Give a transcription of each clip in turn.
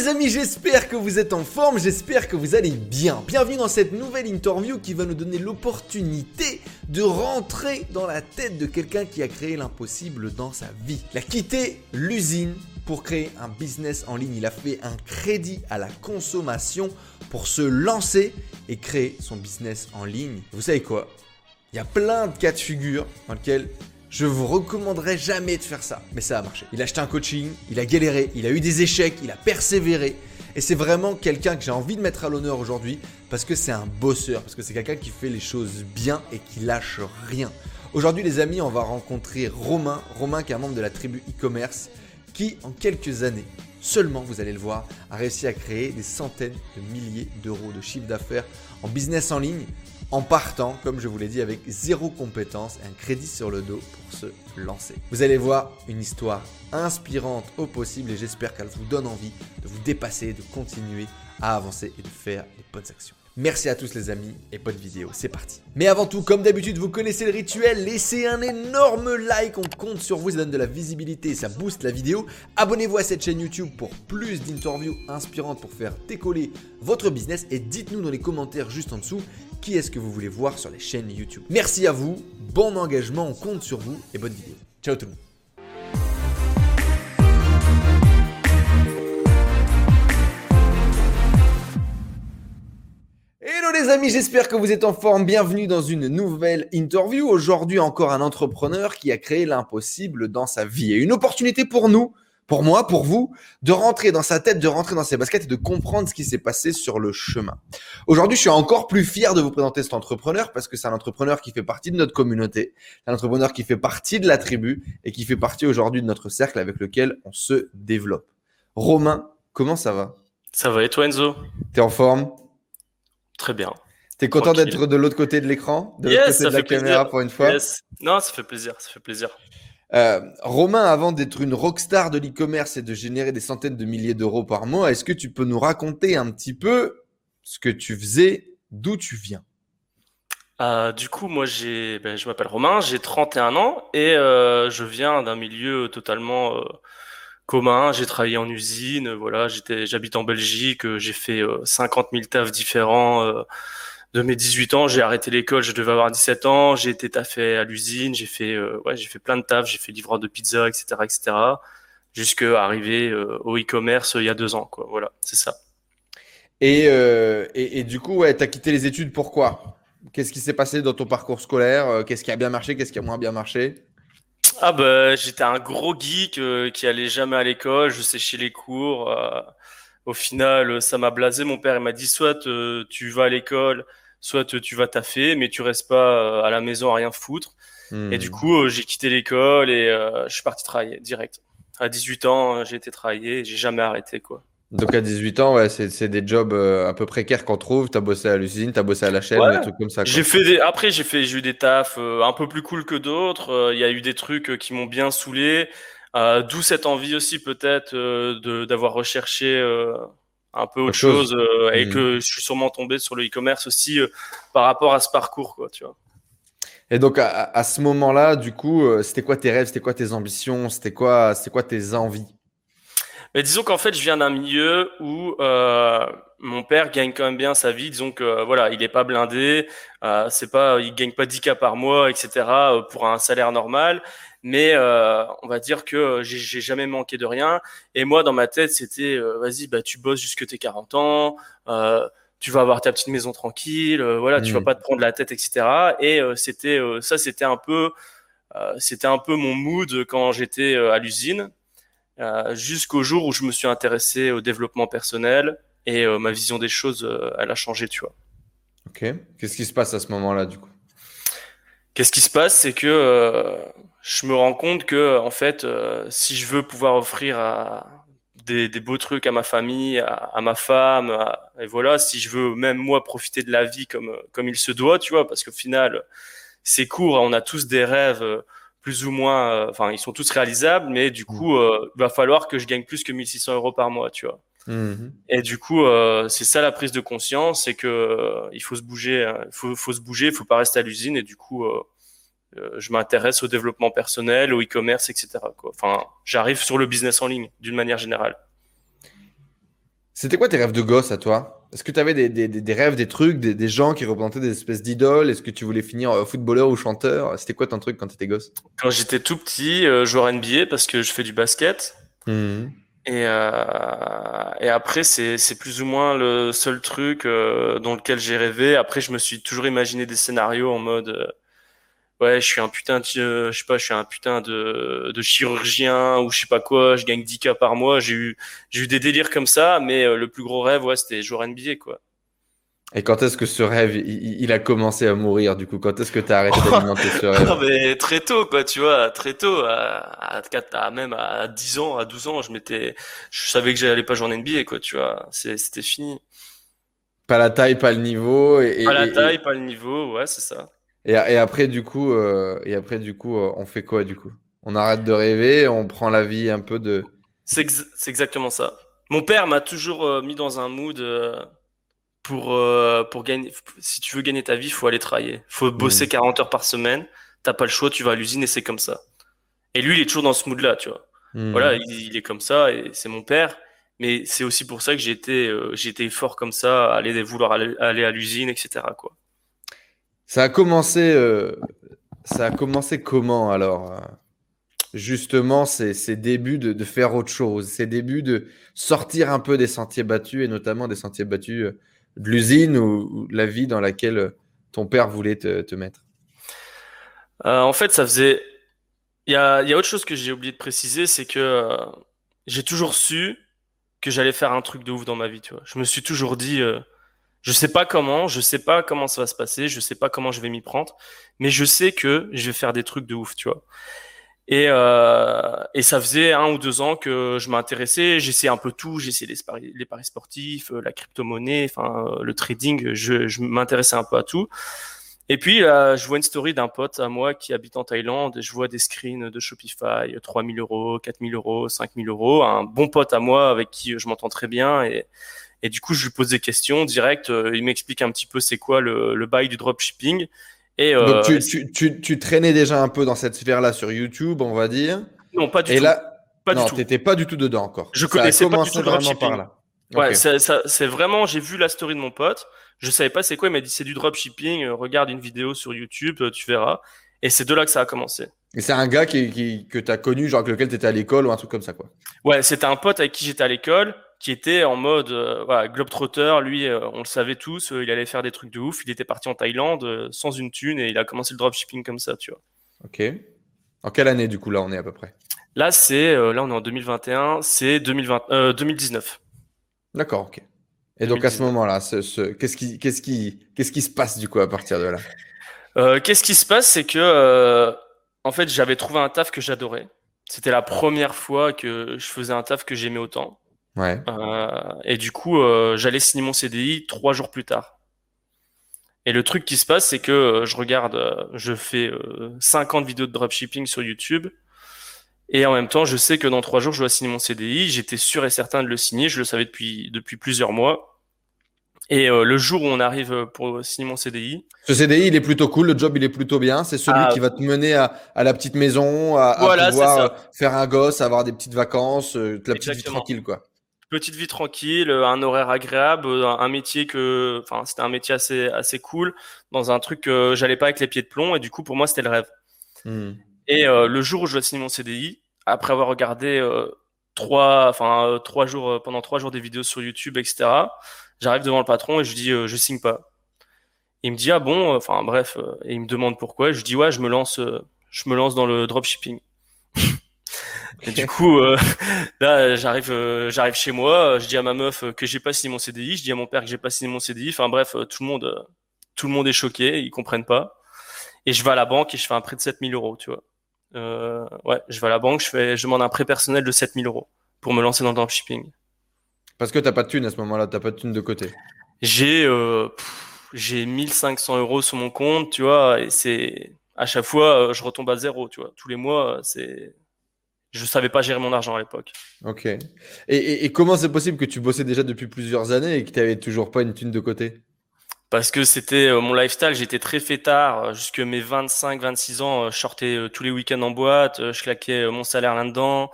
les amis, j'espère que vous êtes en forme, j'espère que vous allez bien. Bienvenue dans cette nouvelle interview qui va nous donner l'opportunité de rentrer dans la tête de quelqu'un qui a créé l'impossible dans sa vie. Il a quitté l'usine pour créer un business en ligne. Il a fait un crédit à la consommation pour se lancer et créer son business en ligne. Vous savez quoi? Il y a plein de cas de figure dans lesquels je vous recommanderais jamais de faire ça. Mais ça a marché. Il a acheté un coaching, il a galéré, il a eu des échecs, il a persévéré. Et c'est vraiment quelqu'un que j'ai envie de mettre à l'honneur aujourd'hui parce que c'est un bosseur, parce que c'est quelqu'un qui fait les choses bien et qui lâche rien. Aujourd'hui les amis, on va rencontrer Romain, Romain qui est un membre de la tribu e-commerce qui en quelques années, seulement vous allez le voir, a réussi à créer des centaines de milliers d'euros de chiffre d'affaires en business en ligne en partant, comme je vous l'ai dit, avec zéro compétence et un crédit sur le dos pour se lancer. Vous allez voir une histoire inspirante au possible et j'espère qu'elle vous donne envie de vous dépasser, de continuer à avancer et de faire les bonnes actions. Merci à tous les amis et bonne vidéo, c'est parti. Mais avant tout, comme d'habitude, vous connaissez le rituel, laissez un énorme like, on compte sur vous, ça donne de la visibilité, ça booste la vidéo. Abonnez-vous à cette chaîne YouTube pour plus d'interviews inspirantes pour faire décoller votre business et dites-nous dans les commentaires juste en dessous qui est-ce que vous voulez voir sur les chaînes YouTube. Merci à vous, bon engagement, on compte sur vous et bonne vidéo. Ciao tout le monde. Hello les amis, j'espère que vous êtes en forme. Bienvenue dans une nouvelle interview. Aujourd'hui encore un entrepreneur qui a créé l'impossible dans sa vie et une opportunité pour nous pour moi, pour vous, de rentrer dans sa tête, de rentrer dans ses baskets et de comprendre ce qui s'est passé sur le chemin. Aujourd'hui, je suis encore plus fier de vous présenter cet entrepreneur parce que c'est un entrepreneur qui fait partie de notre communauté, un entrepreneur qui fait partie de la tribu et qui fait partie aujourd'hui de notre cercle avec lequel on se développe. Romain, comment ça va? Ça va et toi Enzo? T'es en forme? Très bien. T'es content d'être de l'autre côté de l'écran, de l'autre côté de la caméra pour une fois? Yes. Non, ça fait plaisir, ça fait plaisir. Euh, Romain, avant d'être une rockstar de l'e-commerce et de générer des centaines de milliers d'euros par mois, est-ce que tu peux nous raconter un petit peu ce que tu faisais, d'où tu viens? Euh, Du coup, moi, j'ai, ben, je m'appelle Romain, j'ai 31 ans et euh, je viens d'un milieu totalement euh, commun. J'ai travaillé en usine, voilà, j'habite en Belgique, j'ai fait 50 000 tafs différents de mes 18 ans, j'ai arrêté l'école, je devais avoir 17 ans, j'ai été taffé à l'usine, j'ai fait, euh, ouais, j'ai fait plein de taf, j'ai fait livreur de pizza, etc., etc., jusqu'à arriver euh, au e-commerce euh, il y a deux ans, quoi. Voilà, c'est ça. Et, et, et, du coup, ouais, t'as quitté les études, pourquoi? Qu'est-ce qui s'est passé dans ton parcours scolaire? Qu'est-ce qui a bien marché Qu'est-ce qui a moins bien marché? Ah bah, j'étais un gros geek qui allait jamais à l'école, je séchais les cours. au final, ça m'a blasé. Mon père il m'a dit soit tu vas à l'école, soit tu vas taffer, mais tu restes pas euh, à la maison à rien foutre. Et du hmm. coup, euh, j'ai quitté l'école et euh, je suis parti travailler direct. À 18 ans, j'ai été travailler, j'ai jamais arrêté quoi. Donc à 18 ans, ouais, c'est des jobs un peu précaires qu'on trouve. Tu as bossé à l'usine, tu as bossé à la chaîne, des trucs comme ça. J'ai fait des... Après, j'ai fait, j'ai eu des tafs un peu plus cool que d'autres. Il y a eu des trucs qui m'ont bien saoulé. D'où cette envie aussi peut-être d'avoir recherché un peu autre chose, euh, et mmh. que je suis sûrement tombé sur le e-commerce aussi euh, par rapport à ce parcours, quoi, tu vois. Et donc à, ce moment-là, du coup, euh, c'était quoi tes rêves, c'était quoi tes ambitions, c'était quoi, c'était quoi tes envies? Mais disons qu'en fait, je viens d'un milieu où mon père gagne quand même bien sa vie. Disons que voilà, il est pas blindé, c'est pas, il gagne pas 10 k par mois, etc. pour un salaire normal mais euh, on va dire que j'ai jamais manqué de rien. Et moi, dans ma tête, c'était euh, vas-y, bah tu bosses jusque tes 40 ans, euh, tu vas avoir ta petite maison tranquille, voilà, tu vas mmh. pas te prendre la tête, etc. Et c'était ça, c'était un peu, c'était un peu mon mood quand j'étais à l'usine, jusqu'au jour où je me suis intéressé au développement personnel et ma vision des choses, elle a changé, tu vois. Ok. Qu'est-ce qui se passe à ce moment-là, du coup? Qu'est-ce qui se passe, c'est que je me rends compte que en fait, euh, si je veux pouvoir offrir à des, des, beaux trucs à ma famille, à, ma femme, et voilà, si je veux même moi profiter de la vie comme comme il se doit, tu vois, parce qu'au final, c'est court, on a tous des rêves euh, plus ou moins, euh, enfin, ils sont tous réalisables, mais du coup, il va falloir que je gagne plus que 1600 euros par mois, tu vois. Mmh et du coup, c'est ça la prise de conscience, c'est que il faut se bouger, hein, il faut, faut se bouger, il faut pas rester à l'usine, et du coup euh, je m'intéresse au développement personnel, au e-commerce, etc. Quoi. Enfin, j'arrive sur le business en ligne d'une manière générale. C'était quoi tes rêves de gosse à toi? Est-ce que tu avais des, des, des, rêves, des trucs, des, des gens qui représentaient des espèces d'idoles? Est-ce que tu voulais finir euh, footballeur ou chanteur? C'était quoi ton truc quand tu étais gosse? Quand j'étais tout petit, euh, joueur NBA parce que je fais du basket. Mmh. Et, euh, et après, c'est plus ou moins le seul truc euh, dans lequel j'ai rêvé. Après, je me suis toujours imaginé des scénarios en mode euh, ouais, je suis un putain de, je sais pas, je suis un putain de, de chirurgien ou je sais pas quoi, je gagne 10 k par mois. J'ai eu, j'ai eu des délires comme ça, mais le plus gros rêve, ouais, c'était jouer NBA, quoi. Et quand est-ce que ce rêve, il, a commencé à mourir du coup? Quand est-ce que tu as arrêté d'alimenter ce rêve? Non, mais Très tôt, quoi, tu vois, très tôt, à, à, même à 10 ans, à 12 ans, je m'étais, je savais que j'allais pas jouer en NBA, quoi, tu vois, c'était fini. Pas la taille, pas le niveau. Et, pas la taille, pas le niveau, ouais, c'est ça. Et, et, après, du coup, euh, et après, du coup, euh, on fait quoi, du coup? On arrête de rêver, on prend la vie un peu de. C'est exactement ça. Mon père m'a toujours euh, mis dans un mood pour, pour gagner, si tu veux gagner ta vie, il faut aller travailler. Il faut bosser 40 mmh. heures par semaine. T'as pas le choix, tu vas à l'usine et c'est comme ça. Et lui, il est toujours dans ce mood-là, tu vois. Mmh. Voilà, il, est comme ça et c'est mon père. Mais c'est aussi pour ça que j'ai été, fort comme ça, aller vouloir aller, à l'usine, etc. Quoi. Ça a commencé, euh, ça a commencé comment alors Justement, ces, ces débuts de, faire autre chose, ces débuts de sortir un peu des sentiers battus et notamment des sentiers battus de l'usine ou, la vie dans laquelle euh, ton père voulait te, mettre? Euh, En fait, ça faisait. Il y a, autre chose que j'ai oublié de préciser, c'est que euh, j'ai toujours su que j'allais faire un truc de ouf dans ma vie. Tu vois. Je me suis toujours dit, je sais pas comment, je sais pas comment ça va se passer, je sais pas comment je vais m'y prendre, mais je sais que je vais faire des trucs de ouf, tu vois. Et, euh, et ça faisait un ou deux ans que je m'intéressais. J'essayais un peu tout. J'essayais les paris, sportifs, euh, la crypto-monnaie, enfin euh, le trading. Je, je m'intéressais un peu à tout. Et puis là, je vois une story d'un pote à moi qui habite en Thaïlande. Et je vois des screens de Shopify, 3000 euros, 4000 euros, 5000 euros. Un bon pote à moi avec qui je m'entends très bien. Et, et du coup, je lui pose des questions direct. Il m'explique un petit peu c'est quoi le, le bail du dropshipping. Et, Donc euh, tu, tu, tu, traînais déjà un peu dans cette sphère-là sur YouTube, on va dire. Non, pas du et tout. Là, pas non, t'étais pas du tout dedans encore. Je connaissais pas du tout le par là. Ouais, c'est vraiment, j'ai vu la story de mon pote. Je savais pas c'est quoi. Il m'a dit c'est du dropshipping. Euh, regarde une vidéo sur YouTube, euh, tu verras. Et c'est de là que ça a commencé. Et c'est un gars qui, qui que tu as connu, genre avec lequel tu étais à l'école ou un truc comme ça, quoi. Ouais, c'était un pote avec qui j'étais à l'école qui était en mode euh, voilà, globetrotter. Lui, euh, on le savait tous, euh, il allait faire des trucs de ouf. Il était parti en Thaïlande sans une thune et il a commencé le dropshipping comme ça, tu vois. Ok. En quelle année, du coup, là, on est à peu près? Là, c'est là, on est en 2021, c'est 2020, 2019. D'accord, ok. Et donc à ce moment-là, ce, qu'est-ce qui, qu'est-ce qui, qu'est-ce qui se passe du coup à partir de là? Qu'est-ce qui se passe, c'est que en fait, j'avais trouvé un taf que j'adorais. C'était la première fois que je faisais un taf que j'aimais autant. Ouais. Euh, et du coup, euh, j'allais signer mon CDI trois jours plus tard. Et le truc qui se passe, c'est que euh, je regarde, je fais 50 vidéos de dropshipping sur YouTube. Et en même temps, je sais que dans trois jours, je dois signer mon CDI. J'étais sûr et certain de le signer. Je le savais depuis, depuis plusieurs mois. Et le jour où on arrive pour signer mon CDI. Ce CDI, il est plutôt cool. Le job, il est plutôt bien. C'est celui ah. qui va te mener à, à la petite maison, à, pouvoir faire un gosse, avoir des petites vacances, la petite vie tranquille, quoi petite vie tranquille, un horaire agréable, un métier que, enfin, c'était un métier assez, assez cool, dans un truc que j'allais pas avec les pieds de plomb, et du coup, pour moi, c'était le rêve. Hmm. Et euh, le jour où je dois signer mon CDI, après avoir regardé euh, trois, enfin, euh, trois jours, pendant trois jours des vidéos sur YouTube, etc., j'arrive devant le patron et je dis, je signe pas. Il me dit, ah bon, enfin, bref, et il me demande pourquoi. Je dis, ouais, je me lance, je me lance dans le dropshipping. Et du coup, euh, là, j'arrive, euh, j'arrive chez moi, je dis à ma meuf que j'ai pas signé mon CDI, je dis à mon père que j'ai pas signé mon CDI. Enfin bref, tout le monde, tout le monde est choqué, ils comprennent pas. Et je vais à la banque et je fais un prêt de 7000 euros, tu vois. Euh, ouais, je vais à la banque, je fais, je demande un prêt personnel de 7000 euros pour me lancer dans le dropshipping. Parce que t'as pas de thune à ce moment-là, t'as pas de thune de côté. J'ai, euh, j'ai 1500 euros sur mon compte, tu vois, et c'est à chaque fois, je retombe à zéro, tu vois. Tous les mois, c'est je savais pas gérer mon argent à l'époque. Ok. Et, comment c'est possible que tu bossais déjà depuis plusieurs années et que tu n'avais toujours pas une thune de côté? Parce que c'était euh, mon lifestyle, j'étais très fêtard. Euh, jusque mes 25-26 ans, euh, je sortais tous les week-ends en boîte, je claquais mon salaire là-dedans.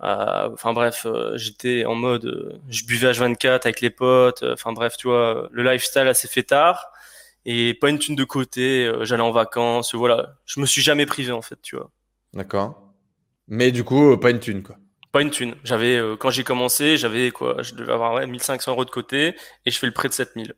Enfin bref, j'étais en mode, je buvais H24 avec les potes. Enfin bref, tu vois, le lifestyle assez fait tard et pas une thune de côté. J'allais en vacances, voilà. Je me suis jamais privé en fait, tu vois. D'accord. Mais du coup, pas une thune quoi. Pas une thune. J'avais quand j'ai commencé, j'avais quoi Je devais avoir ouais, 1500 euros de côté et je fais le prêt de 7000.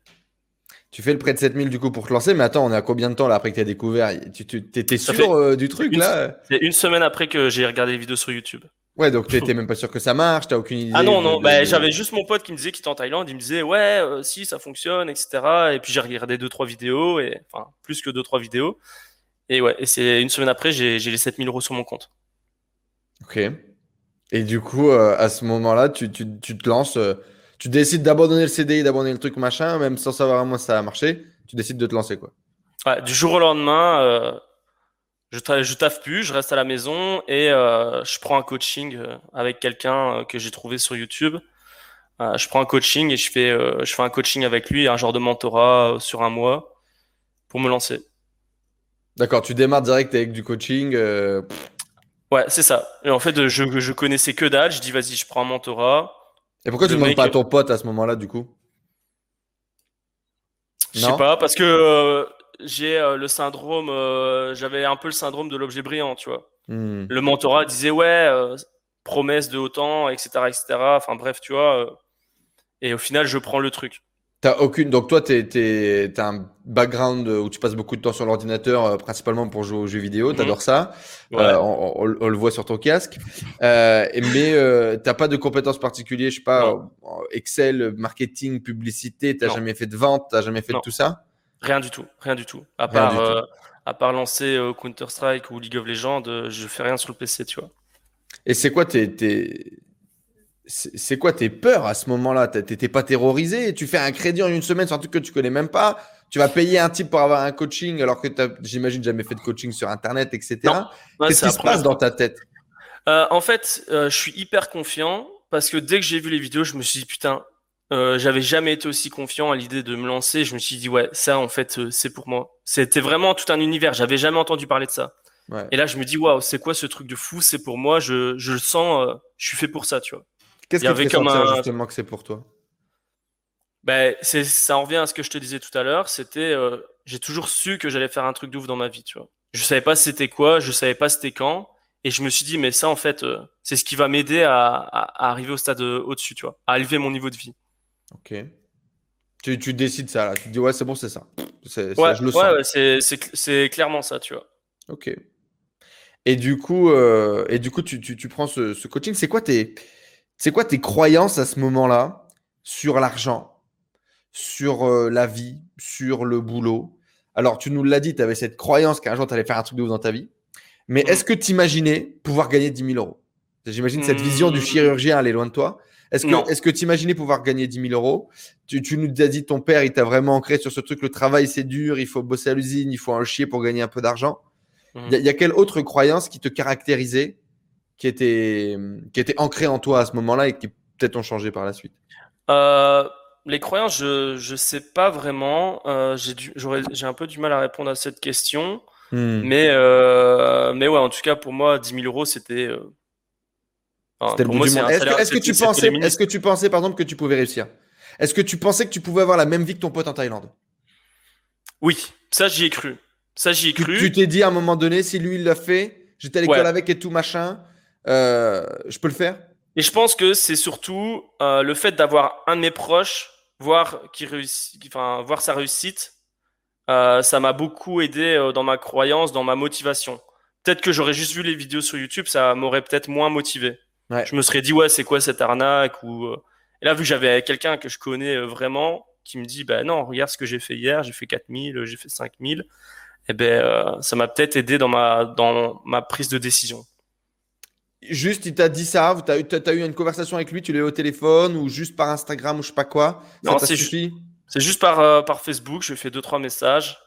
Tu fais le prêt de 7000 du coup pour te lancer, mais attends, on est à combien de temps là après que tu as découvert? Tu étais sûr euh, du truc là? C'est une semaine après que j'ai regardé les vidéos sur YouTube. Ouais, donc tu étais même pas sûr que ça marche, t'as aucune idée. Ah non, non, bah, j'avais juste mon pote qui me disait qu'il était en Thaïlande, il me disait ouais, euh, si ça fonctionne, etc. Et puis j'ai regardé deux trois vidéos, et enfin plus que deux trois vidéos. Et ouais, et c'est une semaine après, j'ai les 7000 euros sur mon compte. Ok. Et du coup, euh, à ce moment-là, tu, tu, tu, te lances tu décides d'abandonner le CDI, d'abandonner le truc machin, même sans savoir vraiment si ça a marché, tu décides de te lancer quoi. Ouais, du jour au lendemain, euh, je, je taffe plus, je reste à la maison et euh, je prends un coaching euh, avec quelqu'un que j'ai trouvé sur YouTube. je prends un coaching et je fais, je fais un coaching avec lui, un genre de mentorat sur un mois pour me lancer. D'accord, tu démarres direct avec du coaching. Ouais, c'est ça. Et en fait, je, je connaissais que dalle. Je dis, vas-y, je prends un mentorat. Et pourquoi tu ne demandes pas à ton pote à ce moment-là, du coup? Je sais pas, parce que euh, j'ai euh, le syndrome, euh, j'avais un peu le syndrome de l'objet brillant, tu vois. Hmm. Le mentorat disait, ouais, promesse de autant, etc., etc. Enfin bref, tu vois. et au final, je prends le truc. T'as aucune. Donc toi, tu as un background où tu passes beaucoup de temps sur l'ordinateur, euh, principalement pour jouer aux jeux vidéo. T'adores mhm. ça. Euh, on, le voit sur ton casque. Euh, mais t'as pas de compétences particulières, je sais pas, Excel, marketing, publicité. T'as jamais fait de vente, t'as jamais fait de tout ça? Rien du tout, rien du tout. À part, à part lancer Counter Strike ou League of Legends, je fais rien sur le PC, tu vois. Et c'est quoi tes, tes c'est quoi tes peurs à ce moment-là? T'étais pas terrorisé? Tu fais un crédit en une semaine sur un truc que tu connais même pas? Tu vas payer un type pour avoir un coaching alors que j'imagine, jamais fait de coaching sur Internet, etc. Qu'est-ce qui se passe dans ta tête? Euh, En fait, euh, je suis hyper confiant parce que dès que j'ai vu les vidéos, je me suis dit putain, euh, j'avais jamais été aussi confiant à l'idée de me lancer. Je me suis dit ouais, ça en fait, c'est pour moi. C'était vraiment tout un univers. J'avais jamais entendu parler de ça. Et là, je me dis waouh, c'est quoi ce truc de fou? C'est pour moi. Je, je le sens. je suis fait pour ça, tu vois. Qu'est-ce qui fait comme un... justement que c'est pour toi? Ben, c'est, ça en revient à ce que je te disais tout à l'heure. C'était, euh, j'ai toujours su que j'allais faire un truc de ouf dans ma vie, tu vois. Je savais pas c'était quoi, je savais pas c'était quand, et je me suis dit, mais ça, en fait, euh, c'est ce qui va m'aider à, à, arriver au stade euh, au-dessus, tu vois, à élever mon niveau de vie. Ok. Tu, tu décides ça, là. Tu te dis, ouais, c'est bon, c'est ça. C'est, ouais, je le sens. Ouais, c'est, c'est, c'est clairement ça, tu vois. Ok. Et du coup, et du coup tu, tu, tu prends ce, ce coaching. C'est quoi tes c'est quoi tes croyances à ce moment-là sur l'argent, sur euh, la vie, sur le boulot? Alors, tu nous l'as dit, tu avais cette croyance qu'un jour, tu allais faire un truc de ouf dans ta vie. Mais est-ce que tu imaginais pouvoir gagner 10 000 euros? J'imagine cette vision du hmm. chirurgien, elle est loin de toi. Est-ce que, tu imaginais pouvoir gagner 10 000 euros? Tu, tu, nous as dit ton père, il t'a vraiment ancré sur ce truc, le travail c'est dur, il faut bosser à l'usine, il faut en chier pour gagner un peu d'argent. Il y, a quelle autre croyance qui te caractérisait qui étaient, qui étaient ancrés en toi à ce moment-là et qui peut-être ont changé par la suite? Euh, Les croyances, je ne sais pas vraiment. Euh, j'ai un peu du mal à répondre à cette question. Hmm. Mais, euh, mais ouais, en tout cas, pour moi, 10 000 euros, c'était. Euh, c'était le bout du monde. Est-ce que, tu pensais, est-ce que tu pensais, par exemple, que tu pouvais réussir? Est-ce que tu pensais que tu pouvais avoir la même vie que ton pote en Thaïlande? Oui, ça, j'y ai cru. Ça, j'y ai cru. Tu t'es dit à un moment donné, si lui, il l'a fait, j'étais à l'école avec et tout, machin. Euh, je peux le faire? Et je pense que c'est surtout euh, le fait d'avoir un de mes proches voir, qui réussit, enfin, voir sa réussite. Euh, ça m'a beaucoup aidé dans ma croyance, dans ma motivation. Peut-être que j'aurais juste vu les vidéos sur YouTube, ça m'aurait peut-être moins motivé. Je me serais dit, ouais, c'est quoi cette arnaque ou... Et là, vu que j'avais quelqu'un que je connais vraiment, qui me dit, bah non, regarde ce que j'ai fait hier, j'ai fait 4000, j'ai fait 5000, eh ben, ça m'a peut-être aidé dans ma, dans ma prise de décision. Juste, il t'a dit ça, tu as, as, eu une conversation avec lui, tu l'as eu au téléphone ou juste par Instagram ou je sais pas quoi? Non, c'est juste, juste par, euh, par Facebook, je lui ai fait deux, trois messages.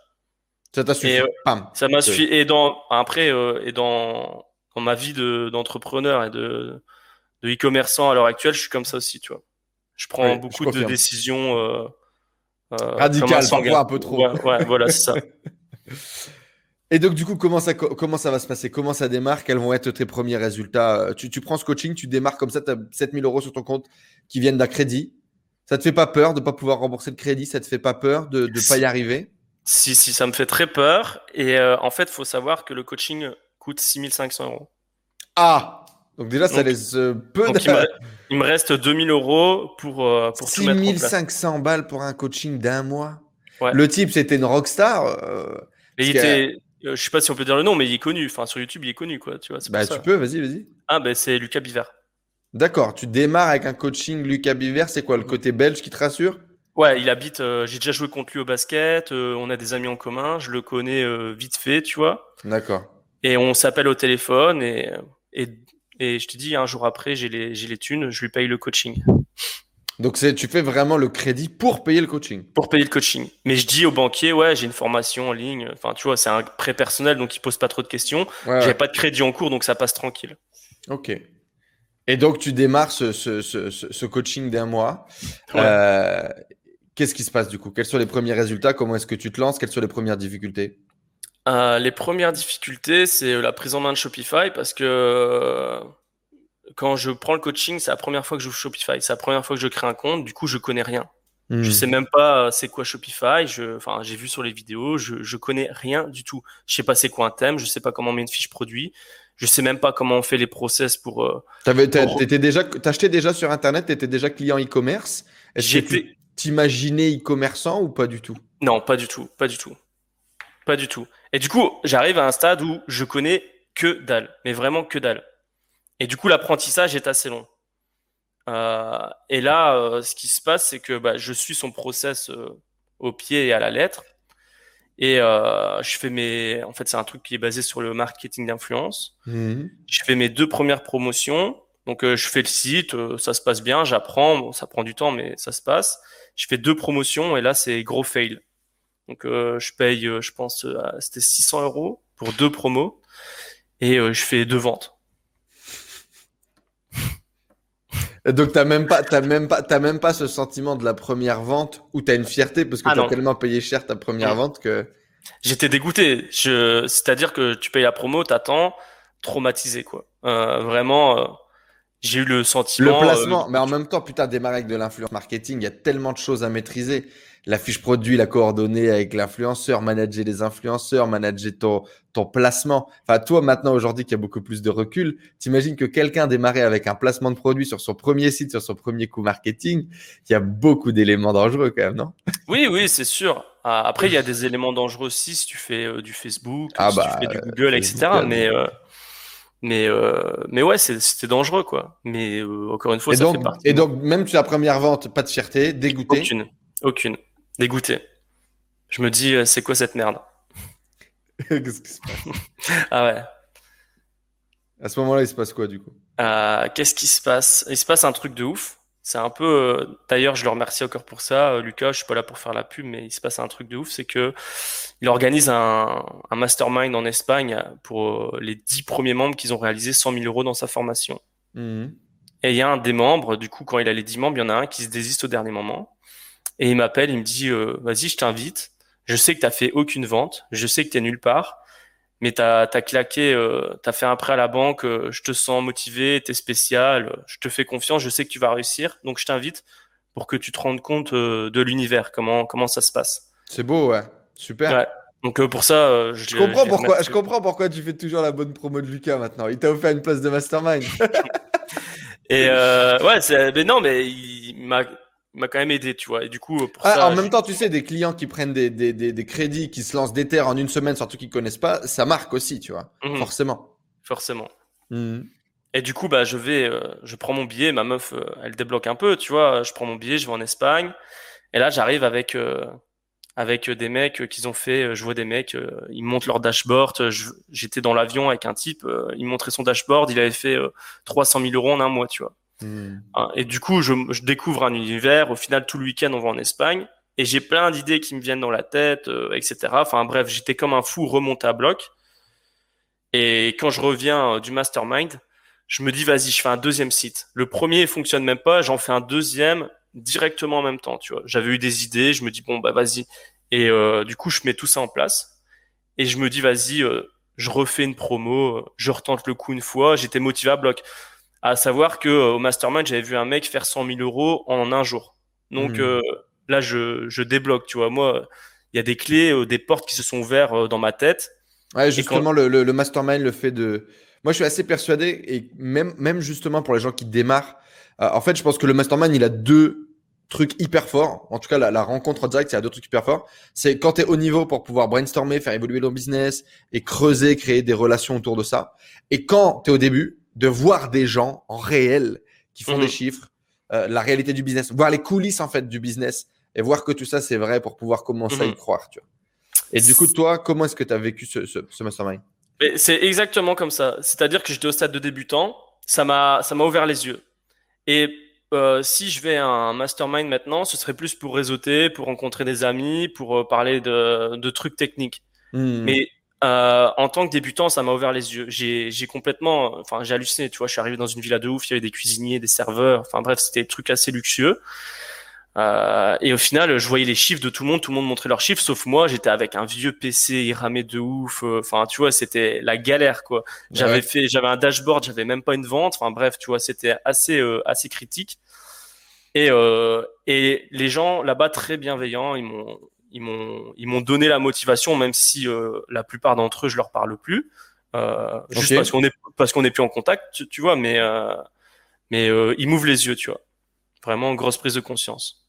Ça t'a suffi? Euh, ça m'a suffi. Et dans, après, euh, et dans, dans, ma vie d'entrepreneur et de e-commerçant à l'heure actuelle, je suis comme ça aussi, tu vois. Je prends beaucoup de décisions radicales, parfois un peu trop. Ouais, voilà, c'est ça. Et donc, du coup, comment ça, comment ça va se passer? Comment ça démarre? Quels vont être tes premiers résultats? Tu, tu, prends ce coaching, tu démarres comme ça, tu as 7000 euros sur ton compte qui viennent d'un crédit. Ça te fait pas peur de ne pas pouvoir rembourser le crédit? Ça te fait pas peur de ne pas y arriver? Si, si, ça me fait très peur. Et euh, en fait, il faut savoir que le coaching coûte 6500 euros. Ah! Donc déjà, ça laisse euh, peu de... il, me, reste 2000 euros pour, euh, pour 6500 balles pour un coaching d'un mois? Le type, c'était une rockstar. Euh, il était... Je sais pas si on peut dire le nom, mais il est connu. Enfin, sur YouTube, il est connu, quoi. Tu vois, bah, tu peux, vas-y, vas-y. Ah, ben, c'est Lucas Biver. D'accord, tu démarres avec un coaching Lucas Biver, c'est quoi le côté belge qui te rassure? Ouais, il habite, euh, j'ai déjà joué contre lui au basket, euh, on a des amis en commun, je le connais euh, vite fait, tu vois. D'accord. Et on s'appelle au téléphone et, et, et je te dis, un jour après, j'ai les, j'ai les thunes, je lui paye le coaching. Donc tu fais vraiment le crédit pour payer le coaching Pour payer le coaching. Mais je dis au banquier, ouais, j'ai une formation en ligne, enfin tu vois, c'est un prêt personnel, donc il pose pas trop de questions. j'ai pas de crédit en cours, donc ça passe tranquille. Ok. Et donc, tu démarres ce, ce, ce, ce coaching d'un mois. Euh, Qu'est-ce qui se passe du coup? Quels sont les premiers résultats? Comment est-ce que tu te lances? Quelles sont les premières difficultés? Euh, Les premières difficultés, c'est la prise en main de Shopify parce que quand je prends le coaching, c'est la première fois que je joue Shopify. C'est la première fois que je crée un compte. Du coup, je connais rien. Je hmm. sais même pas euh, c'est quoi Shopify. Je, enfin, j'ai vu sur les vidéos. Je, je connais rien du tout. Je sais pas c'est quoi un thème. Je sais pas comment on met une fiche produit. Je sais même pas comment on fait les process pour. Euh, T'avais, t'étais déjà, t'achetais déjà sur internet, t'étais déjà client e-commerce. Est-ce que tu t'imaginais e-commerçant ou pas du tout? Non, pas du tout, pas du tout, pas du tout. Et du coup, j'arrive à un stade où je connais que dalle, mais vraiment que dalle. Et du coup, l'apprentissage est assez long. Euh, et là, euh, ce qui se passe, c'est que bah, je suis son process euh, au pied et à la lettre. Et euh, je fais mes. En fait, c'est un truc qui est basé sur le marketing d'influence. Mhm. Je fais mes deux premières promotions. Donc, euh, je fais le site, euh, ça se passe bien, j'apprends. ça prend du temps, mais ça se passe. Je fais deux promotions et là, c'est gros fail. Donc, euh, je paye, je pense, c'était 600 euros pour deux promos et je fais deux ventes. Donc t'as même pas, t'as même pas, t'as même pas ce sentiment de la première vente où t'as une fierté parce que ah t'as tellement payé cher ta première vente que. J'étais dégoûté. Je, c'est-à-dire que tu payes la promo, t'attends, traumatisé quoi. Euh, vraiment, euh, j'ai eu le sentiment. Le placement, euh, mais en même temps, putain, démarrer avec de l'influence marketing, il y a tellement de choses à maîtriser la fiche produit, la coordonnée avec l'influenceur, manager les influenceurs, manager ton, ton placement. Enfin, toi, maintenant, aujourd'hui, qui a beaucoup plus de recul, t'imagines que quelqu'un démarrait avec un placement de produit sur son premier site, sur son premier coup marketing, il y a beaucoup d'éléments dangereux quand même, non? Oui, oui, c'est sûr. Ah, après, il y a des éléments dangereux aussi si tu fais euh, du Facebook, ah si tu bah, fais du Google, etc. Mais, euh, mais, euh, mais ouais, c'était dangereux, quoi. Mais encore une fois, et ça donc, fait partie. Et donc, même sur la première vente, pas de fierté, dégoûté? Aucune. Aucune dégoûté. Je me dis, euh, c'est quoi cette merde Qu'est-ce qui se passe Ah ouais. À ce moment-là, il se passe quoi du coup? Euh, Qu'est-ce qui se passe? Il se passe un truc de ouf. C'est un peu. Euh, d'ailleurs, je le remercie encore pour ça, Lucas. Je suis pas là pour faire la pub, mais il se passe un truc de ouf, c'est que il organise un, mastermind en Espagne pour les dix premiers membres qui ont réalisé 100 000 euros dans sa formation. Mmh. Et il y a un des membres, du coup, quand il a les dix membres, il y en a un qui se désiste au dernier moment. Et il m'appelle, il me dit euh, Vas-y, je t'invite. Je sais que tu fait aucune vente. Je sais que tu es nulle part. Mais tu as, claqué, euh, tu as fait un prêt à la banque. Euh, je te sens motivé, tu es spécial. Je te fais confiance. Je sais que tu vas réussir. Donc, je t'invite pour que tu te rendes compte de l'univers, comment, comment ça se passe. C'est beau, ouais. Super. Ouais. Donc pour ça, je, je comprends pourquoi. Je comprends pourquoi tu fais toujours la bonne promo de Lucas maintenant. Il t'a offert une place de mastermind. Et ouais, mais non, mais il m'a m'a quand même aidé, tu vois. Et du coup, pour ah, ça, en même temps, tu sais, des clients qui prennent des, des, des, des crédits, qui se lancent des terres en une semaine, surtout qu'ils connaissent pas, ça marque aussi, tu vois. Mhm. Forcément. Forcément. Mhm. Et du coup, bah, je vais, euh, je prends mon billet. Ma meuf, euh, elle débloque un peu, tu vois. Je prends mon billet, je vais en Espagne. Et là, j'arrive avec euh, avec des mecs qu'ils ont fait. Je vois des mecs, ils montent leur dashboard. J'étais dans l'avion avec un type, il montrait son dashboard. Il avait fait 300 000 euros en un mois, tu vois. Hein, et du coup, je, découvre un univers. Au final, tout le week-end, on va en Espagne. Et j'ai plein d'idées qui me viennent dans la tête, euh, etc. Enfin bref, j'étais comme un fou remonté à bloc. Et quand je reviens euh, du mastermind, je me dis, vas-y, je fais un deuxième site. Le premier fonctionne même pas, j'en fais un deuxième directement en même temps, tu vois. J'avais eu des idées, je me dis, bon, bah vas-y. Et euh, du coup, je mets tout ça en place. et je me dis vas-y, je refais une promo, je retente le coup une fois. J'étais motivé à bloc. À savoir que au mastermind, j'avais vu un mec faire 100 000 euros en un jour. Donc hmm. là, je, je débloque. Tu vois, moi, il y a des clés, des portes qui se sont ouvertes dans ma tête. Ouais, justement, le, le, mastermind, le fait de. Moi, je suis assez persuadé, et même, même justement pour les gens qui démarrent, en fait, je pense que le mastermind, il a deux truc hyper fort, en tout cas la, rencontre en direct, il y a deux trucs hyper forts, c'est quand tu es au niveau pour pouvoir brainstormer, faire évoluer ton business et creuser, créer des relations autour de ça. Et quand tu es au début, de voir des gens en réel qui font des mhm. chiffres, euh, la réalité du business, voir les coulisses en fait du business et voir que tout ça c'est vrai pour pouvoir commencer à y mhm. croire. Tu vois. Et du coup, toi, comment est-ce que tu as vécu ce, ce, ce mastermind? C'est exactement comme ça. C'est-à-dire que j'étais au stade de débutant, ça m'a ouvert les yeux. Et euh, si je vais à un mastermind maintenant, ce serait plus pour réseauter, pour rencontrer des amis, pour euh, parler de, trucs techniques. Hmm. Mais euh, en tant que débutant, ça m'a ouvert les yeux. J'ai complètement, enfin, j'ai halluciné. Tu vois, je suis arrivé dans une villa de ouf. Il y avait des cuisiniers, des serveurs. Enfin bref, c'était des trucs assez luxueux. et au final, je voyais les chiffres de tout le monde. Tout le monde montrait leurs chiffres, sauf moi. J'étais avec un vieux PC, il ramait de ouf. Enfin, tu vois, c'était la galère, quoi. J'avais fait, j'avais un dashboard, j'avais même pas une vente. Enfin bref, tu vois, c'était assez, assez critique. Et, euh, et les gens là-bas très bienveillants, ils m'ont ils m'ont ils m'ont donné la motivation, même si euh, la plupart d'entre eux je leur parle plus, euh, juste parce qu'on est parce qu'on est plus en contact, tu, vois. Mais euh, mais ils m'ouvrent les yeux, tu vois. Vraiment grosse prise de conscience.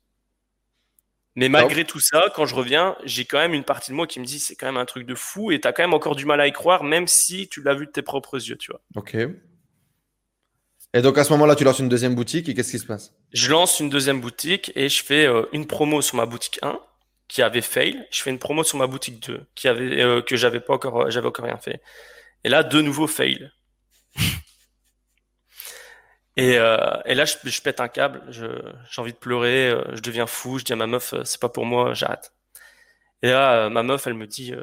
Mais malgré tout ça, quand je reviens, j'ai quand même une partie de moi qui me dit c'est quand même un truc de fou et t'as quand même encore du mal à y croire, même si tu l'as vu de tes propres yeux, tu vois. Ok. Et donc à ce moment-là, tu lances une deuxième boutique et qu'est-ce qui se passe? Je lance une deuxième boutique et je fais une promo sur ma boutique 1 qui avait fail. Je fais une promo sur ma boutique 2 qui avait euh, que j'avais pas encore euh, j'avais encore rien fait. Et là, de nouveau fail. et, et là, je, pète un câble. J'ai envie de pleurer. je deviens fou. Je dis à ma meuf, c'est pas pour moi, j'arrête. Et là, ma meuf, elle me dit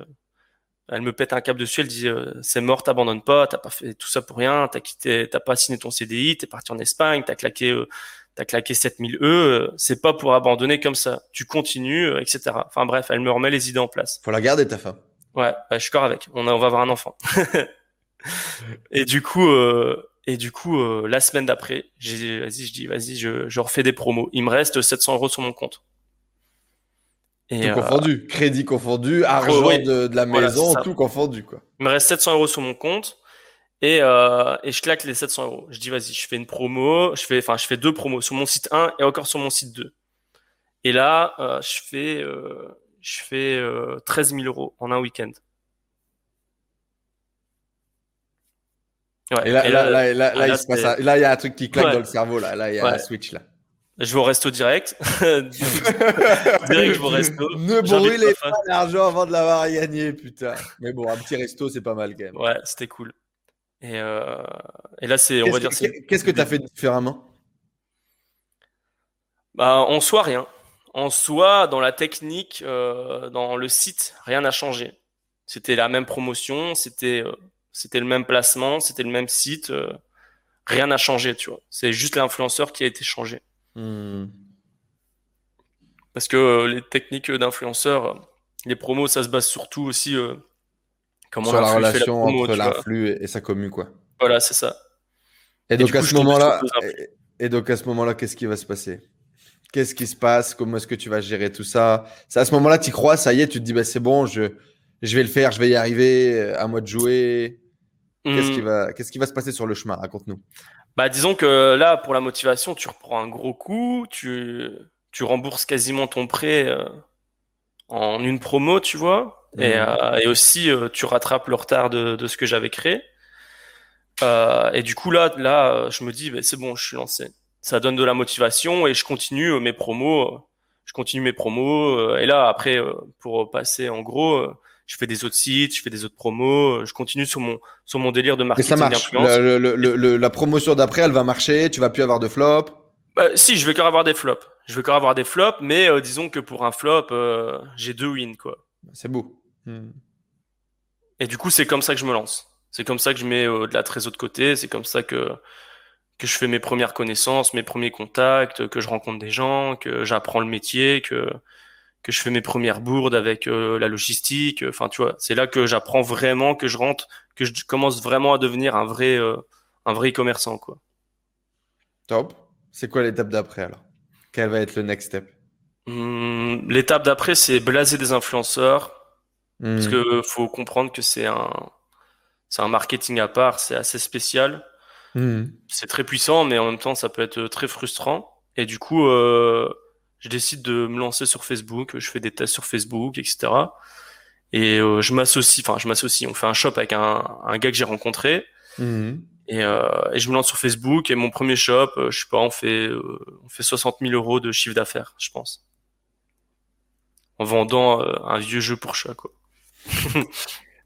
elle me pète un câble dessus, elle dit euh, c'est mort, t'abandonnes pas, t'as pas fait tout ça pour rien, t'as quitté, t'as pas signé ton CDI, t'es parti en Espagne, t'as claqué, euh, t'as claqué 7000 E, euh, c'est pas pour abandonner comme ça, tu continues, euh, etc. Enfin bref, elle me remet les idées en place. Faut la garder ta femme. Ouais, bah, je suis corps avec, on, on va avoir un enfant. et du coup, et du coup, la semaine d'après, j'ai, vas-y, je dis vas-y, je, je refais des promos. Il me reste 700 euros sur mon compte. Et tout confondu, crédit confondu, argent de, la maison, tout confondu quoi. Il me reste 700 euros sur mon compte et, euh, et je claque les 700 euros. Je dis vas-y, je fais une promo, je fais, enfin je fais deux promos sur mon site 1 et encore sur mon site 2. Et là, euh, je fais, euh, je fais 13 000 euros en un week-end. Ouais. Et là, là, là, là, là, il se passe, là, il y a un truc qui claque dans le cerveau là, là, il y a un switch là. Je vais au resto direct. direct, je vais au resto. Ne brûlez pas l'argent avant de l'avoir gagné, putain. Mais bon, un petit resto, c'est pas mal quand même. Ouais, c'était cool. Et, euh... et là, c'est, on va dire. Qu'est-ce que tu as fait différemment? Bah, En soi, rien. En soi, dans la technique, euh, dans le site, rien n'a changé. C'était la même promotion, c'était, euh, c'était le même placement, c'était le même site. Rien n'a changé, tu vois. C'est juste l'influenceur qui a été changé. Hmm. Parce que les techniques d'influenceurs, les promos, ça se base surtout aussi comment sur la relation entre l'influx et sa commu, quoi. Voilà, c'est ça. Et, donc, à ce moment-là, et, donc à ce moment-là, qu'est-ce qui va se passer? Qu'est-ce qui se passe? Comment est-ce que tu vas gérer tout ça? C'est à ce moment-là, tu crois, ça y est, tu te dis, bah, c'est bon, je, je vais le faire, je vais y arriver, à moi de jouer. Qu'est-ce qui, hmm. va, qu'est-ce qui va se passer sur le chemin? Raconte-nous. Bah, disons que là, pour la motivation, tu reprends un gros coup, tu, tu rembourses quasiment ton prêt euh, en une promo, tu vois, et, mhm. euh, et, aussi euh, tu rattrapes le retard de, de ce que j'avais créé. et du coup, là, là je me dis, bah, c'est bon, je suis lancé. Ça donne de la motivation et je continue mes promos. je continue mes promos. et là, après, pour passer en gros je fais des autres sites, je fais des autres promos, euh, je continue sur mon sur mon délire de marketing. Et ça marche. la promotion d'après, elle va marcher. Tu vas plus avoir de flop. Bah, si, je vais encore avoir des flops. Je vais encore avoir des flops, mais euh, disons que pour un flop, euh, j'ai deux wins quoi. C'est beau. Et du coup, c'est comme ça que je me lance. C'est comme ça que je mets de la trésor de côté. C'est comme ça que que je fais mes premières connaissances, mes premiers contacts, que je rencontre des gens, que j'apprends le métier, que que je fais mes premières bourdes avec la logistique. Enfin, tu vois, c'est là que j'apprends vraiment, que je rentre, que je commence vraiment à devenir un vrai, un vrai commerçant, quoi. Top. C'est quoi l'étape d'après alors? Quel va être le next step? Hmm, L'étape d'après, c'est blaser des influenceurs. Parce hmm. que faut comprendre que c'est un, c'est un marketing à part, c'est assez spécial. Hmm. C'est très puissant, mais en même temps, ça peut être très frustrant. Et du coup, euh, je décide de me lancer sur Facebook. Je fais des tests sur Facebook, etc. Et euh, je m'associe, enfin, je m'associe. On fait un shop avec un, un gars que j'ai rencontré. Et, euh, et, je me lance sur Facebook et mon premier shop, euh, je sais pas, on fait, on fait 60 000 euros de chiffre d'affaires, je pense. En vendant un vieux jeu pour chat, quoi.